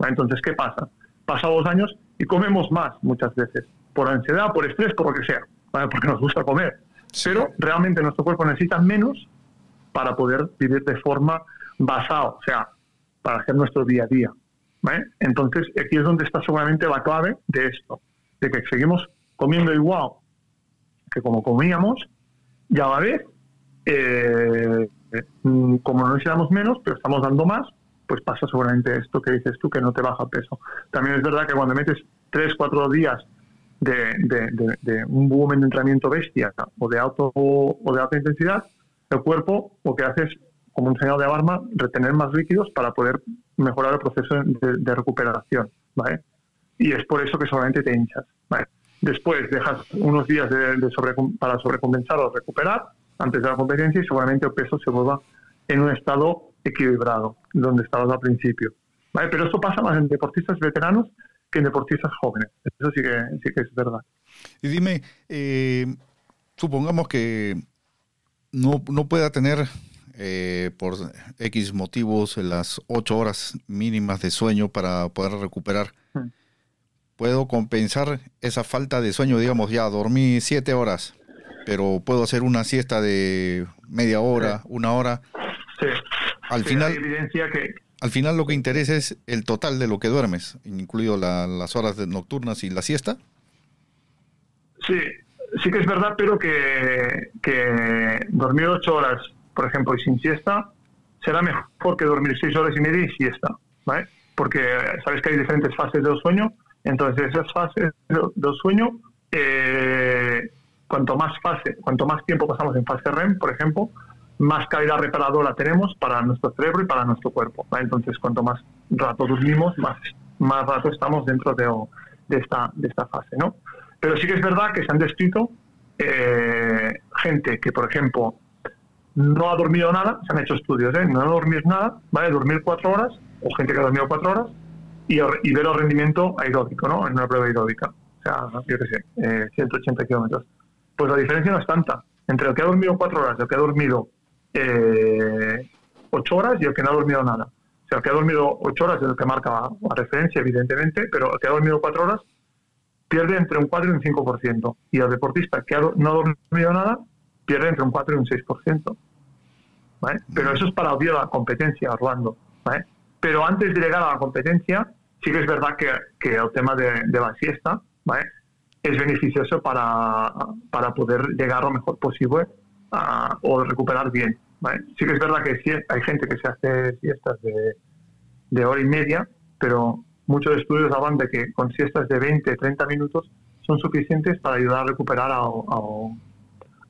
Entonces, ¿qué pasa? Pasan los años y comemos más muchas veces, por ansiedad, por estrés, por lo que sea, ¿vale? porque nos gusta comer. Pero realmente nuestro cuerpo necesita menos para poder vivir de forma basal, o sea, para hacer nuestro día a día. Entonces, aquí es donde está seguramente la clave de esto, de que seguimos comiendo igual que como comíamos y a la vez, eh, mm, como no necesitamos menos, pero estamos dando más, pues pasa seguramente esto que dices tú, que no te baja peso. También es verdad que cuando metes 3, 4 días de, de, un volumen de entrenamiento bestia o de, alto, o de alta intensidad, el cuerpo lo que hace es como un señal de alarma, retener más líquidos para poder mejorar el proceso de, recuperación, ¿vale? Y es por eso que solamente te hinchas, ¿vale? Después dejas unos días de, para sobrecompensar o recuperar antes de la competencia y seguramente el peso se vuelva en un estado equilibrado, donde estabas al principio. ¿vale? Pero esto pasa más en deportistas veteranos que en deportistas jóvenes. Eso sí que, sí que es verdad. Y dime, eh, supongamos que no, no pueda tener eh, por X motivos las ocho horas mínimas de sueño para poder recuperar, hmm. puedo compensar esa falta de sueño, digamos, ya dormí siete horas, pero puedo hacer una siesta de media hora, una hora. Sí. Al final, evidencia que... al final lo que interesa es el total de lo que duermes, incluido las horas nocturnas y la siesta. Sí, sí que es verdad, pero que, que dormir ocho horas por ejemplo, y sin siesta, será mejor que dormir seis horas y media y siesta, ¿vale? Porque sabes que hay diferentes fases del sueño, entonces esas fases del sueño, eh, cuanto más fase, cuanto más tiempo pasamos en fase REM, por ejemplo, más calidad reparadora tenemos para nuestro cerebro y para nuestro cuerpo. Entonces, cuanto más rato dormimos, más, más rato estamos dentro de, de, esta, de esta fase. ¿no? Pero sí que es verdad que se han descrito eh, gente que, por ejemplo, no ha dormido nada, se han hecho estudios, ¿eh? no dormir nada, ¿vale? dormir cuatro horas, o gente que ha dormido cuatro horas, y, y ver el rendimiento aeróbico, ¿no? en una prueba aeróbica. O sea, yo qué sé, 180 eh, kilómetros. Pues la diferencia no es tanta. Entre el que ha dormido cuatro horas el que ha dormido eh, ocho horas y el que no ha dormido nada. O sea, el que ha dormido ocho horas es el que marca la, referencia, evidentemente, pero el que ha dormido cuatro horas pierde entre un 4 y un 5%. Y el deportista que no ha dormido nada pierde entre un 4 y un 6%. ¿vale? Pero eso es para el la competencia, Orlando. ¿vale? Pero antes de llegar a la competencia, sí que es verdad que, que el tema de, de la siesta ¿vale? es beneficioso para, para poder llegar lo mejor posible o recuperar bien. Sí que es verdad que sí, hay gente que se hace siestas de, de hora y media, pero muchos estudios hablan de que con siestas de 20, 30 minutos son suficientes para ayudar a recuperar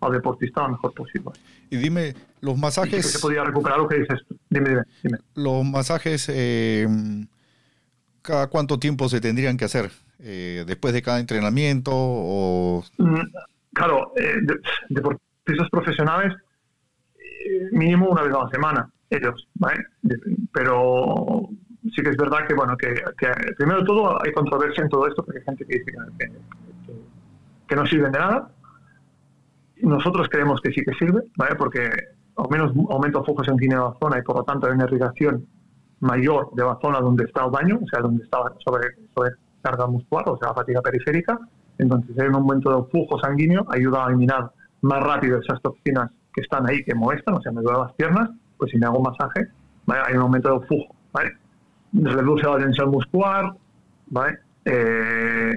al, deportista lo mejor posible. Y dime, los masajes... se podía recuperar lo que dices Dime, dime, Los masajes, eh, ¿cada cuánto tiempo se tendrían que hacer? Eh, ¿Después de cada entrenamiento o...? Mm, claro, eh, deportistas profesionales mínimo una vez a la semana, ellos, ¿vale? Pero sí que es verdad que, bueno, que, primero de todo hay controversia en todo esto, porque hay gente que dice que, que, no sirven de nada. Nosotros creemos que sí que sirve, ¿vale? Porque al menos aumenta el flujo sanguíneo de la zona y por lo tanto hay una irrigación mayor de la zona donde está el daño, o sea, donde está sobre, sobre carga muscular, o sea, la fatiga periférica. Entonces, hay un aumento del flujo sanguíneo, ayuda a eliminar más rápido esas toxinas que están ahí, que molestan, o sea, me duelen las piernas, pues si me hago un masaje, hay un aumento del flujo, ¿vale? reduce la tensión muscular, ¿vale? Eh,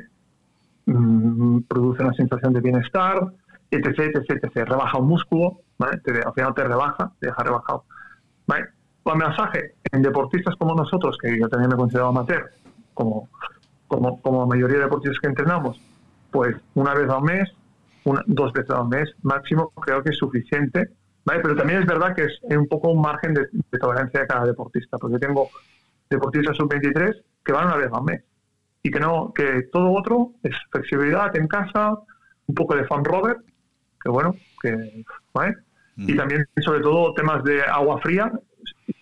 mm, produce una sensación de bienestar, etc, etc, etc. Rebaja un músculo, ¿vale? al final te rebaja, te deja rebajado. ¿vale? El masaje en deportistas como nosotros, que yo también me considero amateur, como, como, como la mayoría de deportistas que entrenamos, pues una vez al mes, una, dos veces al mes máximo, creo que es suficiente. ¿vale? Pero también es verdad que es un poco un margen de, de tolerancia de cada deportista, porque tengo deportistas sub-23 que van una vez al mes y que no que todo otro es flexibilidad en casa, un poco de fan rover, que bueno, que ¿vale? Y también sobre todo temas de agua fría,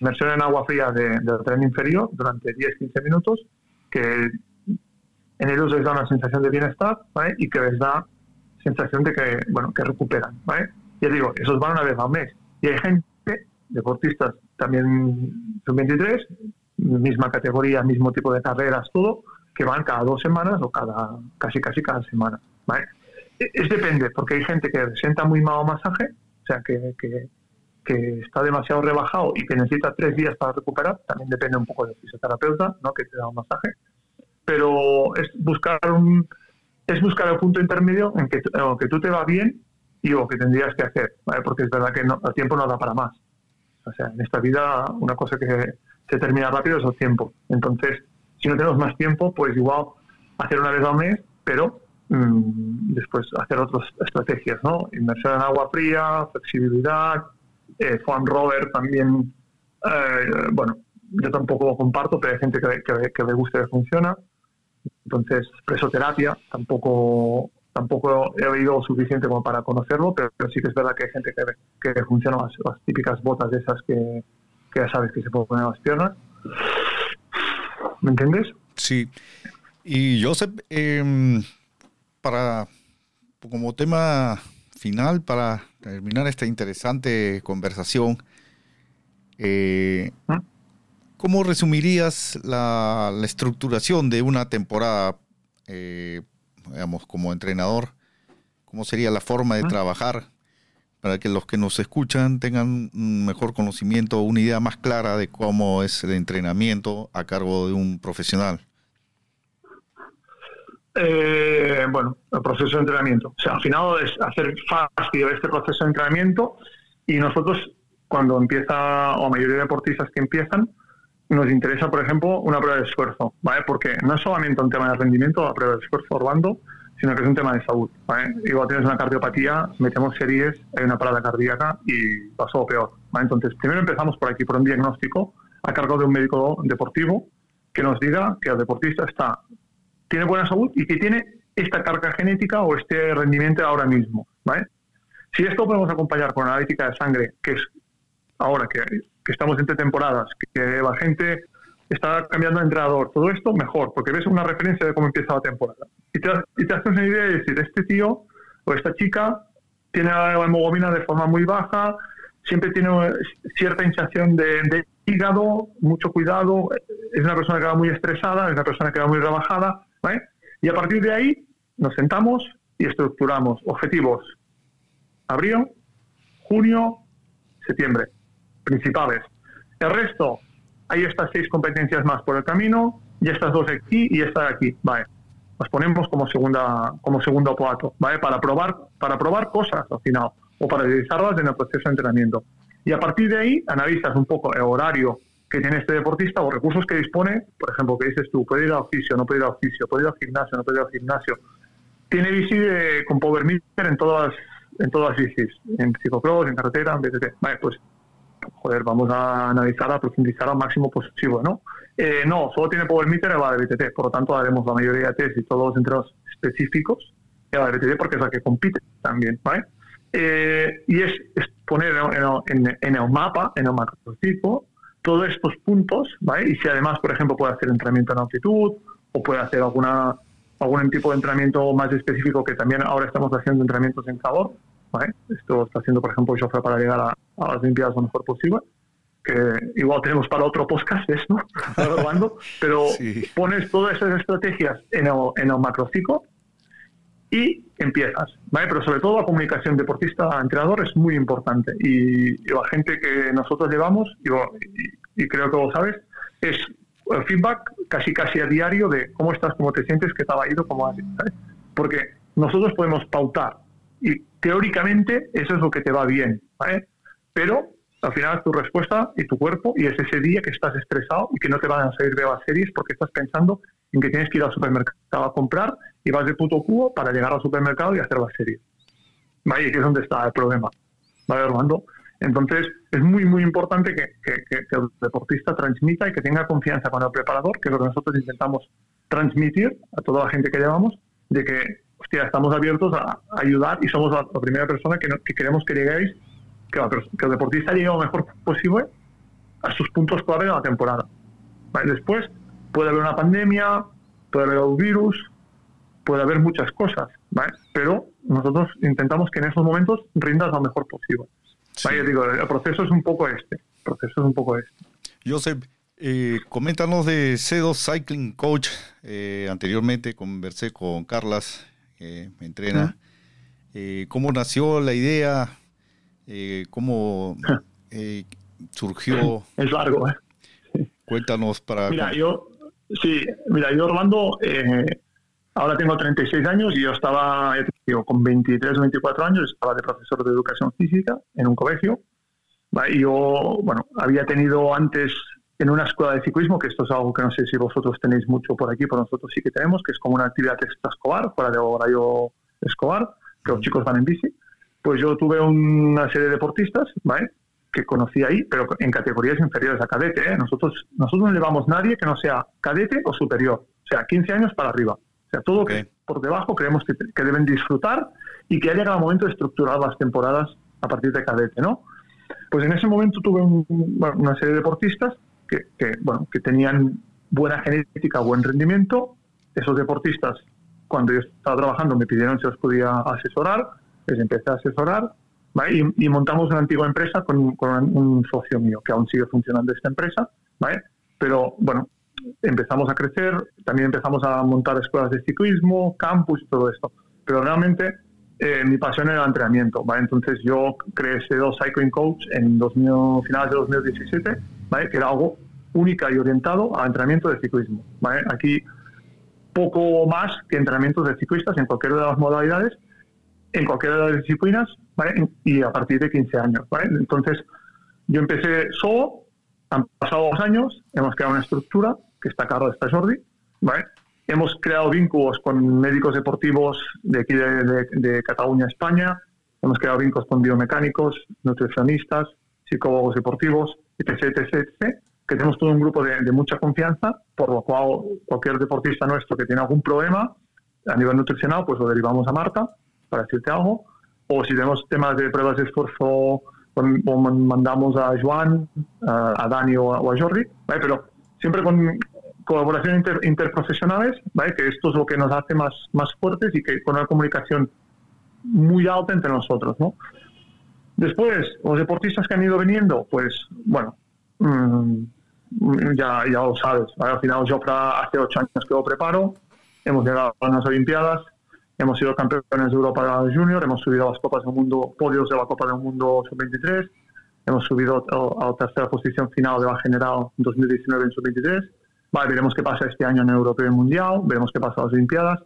inmersión en agua fría de, del tren inferior durante 10-15 minutos, que en ellos les da una sensación de bienestar ¿vale? y que les da sensación de que bueno que recuperan, ¿vale? Ya digo, esos van una vez al mes. Y hay gente, deportistas también sub-23, misma categoría, mismo tipo de carreras, todo, que van cada dos semanas o cada casi casi cada semana. ¿vale? Es depende, porque hay gente que sienta muy mal masaje, o sea, que, que, está demasiado rebajado y que necesita tres días para recuperar, también depende un poco del fisioterapeuta, ¿no? que te da un masaje, pero es buscar un es buscar el punto intermedio en que, que tú te va bien y lo que tendrías que hacer, ¿vale? porque es verdad que no, el tiempo no da para más. O sea, en esta vida una cosa que se termina rápido es el tiempo. Entonces, si no tenemos más tiempo, pues igual hacer una vez al mes, pero mm, después hacer otras estrategias, ¿no? Inmersión en agua fría, flexibilidad, eh, fan rover también, eh, bueno, yo tampoco comparto, pero hay gente que, le gusta y funciona. Entonces, presoterapia, tampoco tampoco he oído suficiente como para conocerlo, pero, sí que es verdad que hay gente que, que funciona las, típicas botas de esas que, ya sabes que se puede poner las piernas. ¿Me entiendes? Sí. Y Joseph, eh, para como tema final, para terminar esta interesante conversación, eh. ¿cómo resumirías la, estructuración de una temporada, eh, digamos, como entrenador? ¿Cómo sería la forma de trabajar para que los que nos escuchan tengan un mejor conocimiento, una idea más clara de cómo es el entrenamiento a cargo de un profesional? Eh, bueno, el proceso de entrenamiento. O sea, al final es hacer fácil este proceso de entrenamiento y nosotros, cuando empieza, o la mayoría de deportistas que empiezan, nos interesa, por ejemplo, una prueba de esfuerzo, ¿vale? Porque no es solamente un tema de rendimiento, la prueba de esfuerzo, Orlando, sino que es un tema de salud. ¿vale? Igual tienes una cardiopatía, metemos series, hay una parada cardíaca y pasó peor. ¿vale? Entonces, primero empezamos por aquí, por un diagnóstico a cargo de un médico deportivo que nos diga que el deportista está, tiene buena salud y que tiene esta carga genética o este rendimiento ahora mismo. ¿vale? Si esto podemos acompañar con analítica de sangre, que es ahora que, que estamos entre temporadas, que la gente está cambiando de entrenador, todo esto mejor, porque ves una referencia de cómo empieza la temporada. Y te, y te haces una idea de decir, este tío o esta chica tiene la hemoglobina de forma muy baja, siempre tiene cierta hinchación de, hígado, mucho cuidado, es una persona que va muy estresada, es una persona que va muy rebajada, ¿vale? Y a partir de ahí nos sentamos y estructuramos objetivos. Abril, junio, septiembre, principales. El resto, hay estas seis competencias más por el camino, y estas dos aquí y esta de aquí, ¿vale? Las ponemos como segunda como segundo plato, ¿vale? Para probar, para probar cosas al final o para realizarlas en el proceso de entrenamiento. Y a partir de ahí analizas un poco el horario que tiene este deportista o recursos que dispone, por ejemplo, que dices tú, puede ir al oficio, no puede ir al oficio, puede ir al gimnasio, no puede ir al gimnasio. Tiene bici con power meter en todas en todas las bicis, en ciclocross, en carretera, en BTT. Vale, pues joder, vamos a analizar, a profundizar al máximo posible, ¿no? Eh, no, solo tiene power meter y va de BTT, por lo tanto haremos la mayoría de test y todos los entrenos específicos y va de BTT porque es la que compite también, ¿vale? Eh, y es, poner en, en, el mapa, en el macrotipo, todos estos puntos, ¿vale? Y si además, por ejemplo, puede hacer entrenamiento en altitud o puede hacer alguna algún tipo de entrenamiento más específico que también ahora estamos haciendo entrenamientos en calor, ¿vale? Esto está haciendo, por ejemplo, Joffre para llegar a, las Olimpiadas lo mejor posible, que igual tenemos para otro podcast, ¿no? [laughs] pero pones todas esas estrategias en el, en el macrociclo y empiezas, ¿vale? Pero sobre todo la comunicación deportista-entrenador es muy importante y, la gente que nosotros llevamos, y, y, creo que lo sabes, es el feedback casi casi a diario de cómo estás, cómo te sientes, qué te ha ido, cómo has ¿sabes? Porque nosotros podemos pautar y teóricamente eso es lo que te va bien, ¿vale? Pero al final es tu respuesta y tu cuerpo y es ese día que estás estresado y que no te van a salir de las series porque estás pensando en que tienes que ir al supermercado a comprar y vas de puto cubo para llegar al supermercado y hacer la serie. ¿Vale? Aquí es donde está el problema. ¿Vale, Armando? Entonces, es muy, muy importante que, el deportista transmita y que tenga confianza con el preparador, que es lo que nosotros intentamos transmitir a toda la gente que llevamos, de que, hostia, estamos abiertos a, ayudar y somos la, primera persona que, queremos que lleguéis, que, el deportista llegue lo mejor posible a sus puntos clave de la temporada. Después puede haber una pandemia, puede haber un virus, puede haber muchas cosas, pero nosotros intentamos que en esos momentos rindas lo mejor posible. Vaya, digo, el proceso es un poco este. El proceso es un poco este. Joseph, eh, coméntanos de C2 Cycling Coach. Eh, anteriormente conversé con Carlas, que me entrena. Eh, ¿Cómo nació la idea? Eh, ¿Cómo surgió? Es largo, ¿eh? Cuéntanos para... Mira, yo, sí, mira, yo Orlando, ahora tengo 36 años y yo estaba, con 23 o 24 años estaba de profesor de educación física en un colegio. Y yo, bueno, había tenido antes en una escuela de ciclismo, que esto es algo que no sé si vosotros tenéis mucho por aquí, pero nosotros sí que tenemos, que es como una actividad extraescolar, fuera de horario escolar, que los chicos van en bici. Pues yo tuve una serie de deportistas, ¿vale? que conocí ahí, pero en categorías inferiores a cadete. ¿eh? Nosotros, nosotros no llevamos nadie que no sea cadete o superior, o sea, 15 años para arriba. Sea, todo que por debajo creemos que, deben disfrutar y que ha llegado el momento de estructurar las temporadas a partir de cadete, ¿no? Pues en ese momento tuve una serie de deportistas que, bueno, que tenían buena genética, buen rendimiento. Esos deportistas, cuando yo estaba trabajando, me pidieron si los podía asesorar, les empecé a asesorar y, montamos una antigua empresa con, un socio mío, que aún sigue funcionando esta empresa, ¿vale? pero bueno, empezamos a crecer, también empezamos a montar escuelas de ciclismo, campus y todo esto. Pero realmente eh, mi pasión era el entrenamiento, ¿vale? Entonces yo creé ese dos Cycling Coach en 2000, finales de 2017, ¿vale? Que era algo única y orientado al entrenamiento de ciclismo, ¿vale? Aquí poco más que entrenamientos de ciclistas en cualquiera de las modalidades, en cualquiera de las disciplinas, ¿vale? Y a partir de 15 años, ¿vale? Entonces yo empecé solo, han pasado dos años, hemos creado una estructura que está a cargo de Jordi, ¿vale? Hemos creado vínculos con médicos deportivos de aquí de, Cataluña, España. Hemos creado vínculos con biomecánicos, nutricionistas, psicólogos deportivos, etc, etc, etc que tenemos todo un grupo de, mucha confianza, por lo cual cualquier deportista nuestro que tiene algún problema a nivel nutricional, pues lo derivamos a Marta, para decirte algo. O si tenemos temas de pruebas de esfuerzo, o mandamos a Joan, a Dani o a, Jordi, pero siempre con colaboraciones interprofesionales, ¿vale? que esto es lo que nos hace más, más fuertes y que con una comunicación muy alta entre nosotros. ¿no? Después, los deportistas que han ido viniendo, pues bueno, mmm, ya, ya lo sabes. Al final yo hace ocho años que lo preparo, hemos llegado a las Olimpiadas, hemos sido campeones de Europa Junior, hemos subido a las Copas del Mundo, podios de la Copa del Mundo Sub-23, hemos subido a la tercera posición final de la general 2019 en Sub-23. Vale, veremos qué pasa este año en Europeo y Mundial, veremos qué pasa en las Olimpiadas.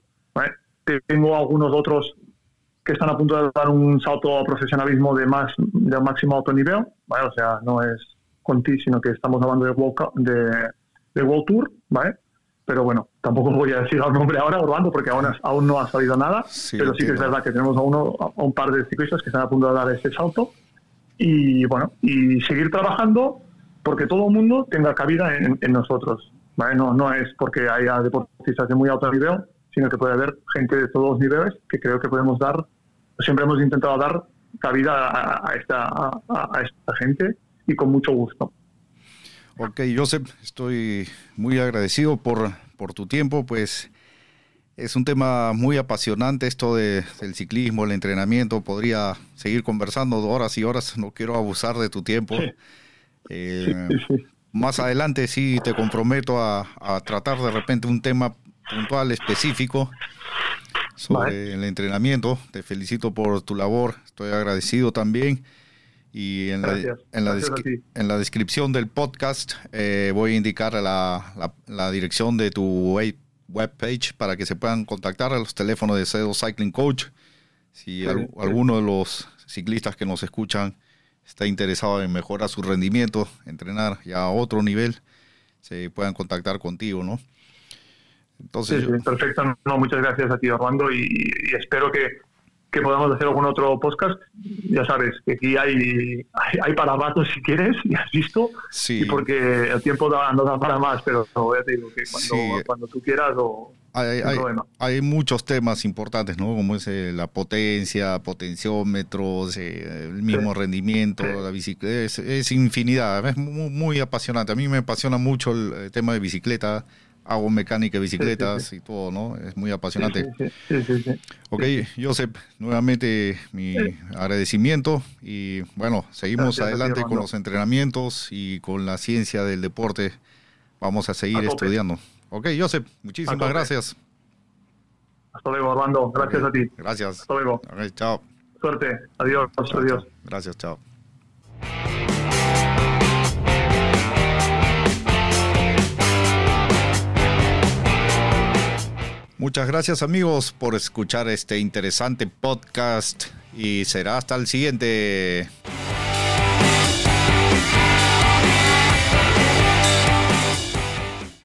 Tengo algunos otros que están a punto de dar un salto al profesionalismo de más de máximo alto nivel, ¿vale? o sea, no es con ti, sino que estamos hablando de World, de, de World Tour, ¿vale? Pero bueno, tampoco voy a decir el nombre ahora, Orlando, porque aún, aún no ha salido nada, pero sí que es verdad que tenemos a, uno, a un par de ciclistas que están a punto de dar ese salto y bueno, y seguir trabajando porque todo el mundo tenga cabida en, nosotros, ¿vale? No, no es porque haya deportistas de muy alto nivel, sino que puede haber gente de todos los niveles que creo que podemos dar, siempre hemos intentado dar cabida a, esta, a esta gente y con mucho gusto. Ok, Joseph, estoy muy agradecido por, por tu tiempo, pues es un tema muy apasionante esto de, del ciclismo, el entrenamiento, podría seguir conversando horas y horas, no quiero abusar de tu tiempo. Eh, más adelante sí te comprometo a, a, tratar de repente un tema puntual específico sobre el entrenamiento. Te felicito por tu labor, estoy agradecido también. Y en, la, en, la, en la, descripción del podcast eh, voy a indicar la, la, dirección de tu webpage para que se puedan contactar a los teléfonos de Cedo Cycling Coach. Si alguno de los ciclistas que nos escuchan está interesado en mejorar su rendimiento, entrenar ya a otro nivel, se puedan contactar contigo, ¿no? Entonces, perfecto. No, muchas gracias a ti, Orlando, y espero que, que podamos hacer algún otro podcast. Ya sabes que aquí hay, hay, para ratos si quieres, [laughs] ya has visto. Sí. Y porque el tiempo no da para más, pero ya te digo que cuando, cuando tú quieras o... Hay, hay, hay, muchos temas importantes, ¿no? Como es eh, la potencia, potenciómetros, eh, el mismo rendimiento, la bicicleta, es, infinidad, es muy, muy, apasionante. A mí me apasiona mucho el tema de bicicleta, hago mecánica de bicicletas y todo, ¿no? Es muy apasionante. Sí, sí, sí. ok, Josep, nuevamente mi agradecimiento y bueno, seguimos adelante con los entrenamientos y con la ciencia del deporte. Vamos a seguir estudiando. Ok, Josep, muchísimas gracias. Hasta luego, Armando. Gracias a ti. Gracias. Hasta luego. chao. Suerte. Adiós. Adiós. Gracias, chao. Muchas gracias amigos por escuchar este interesante podcast y será hasta el siguiente.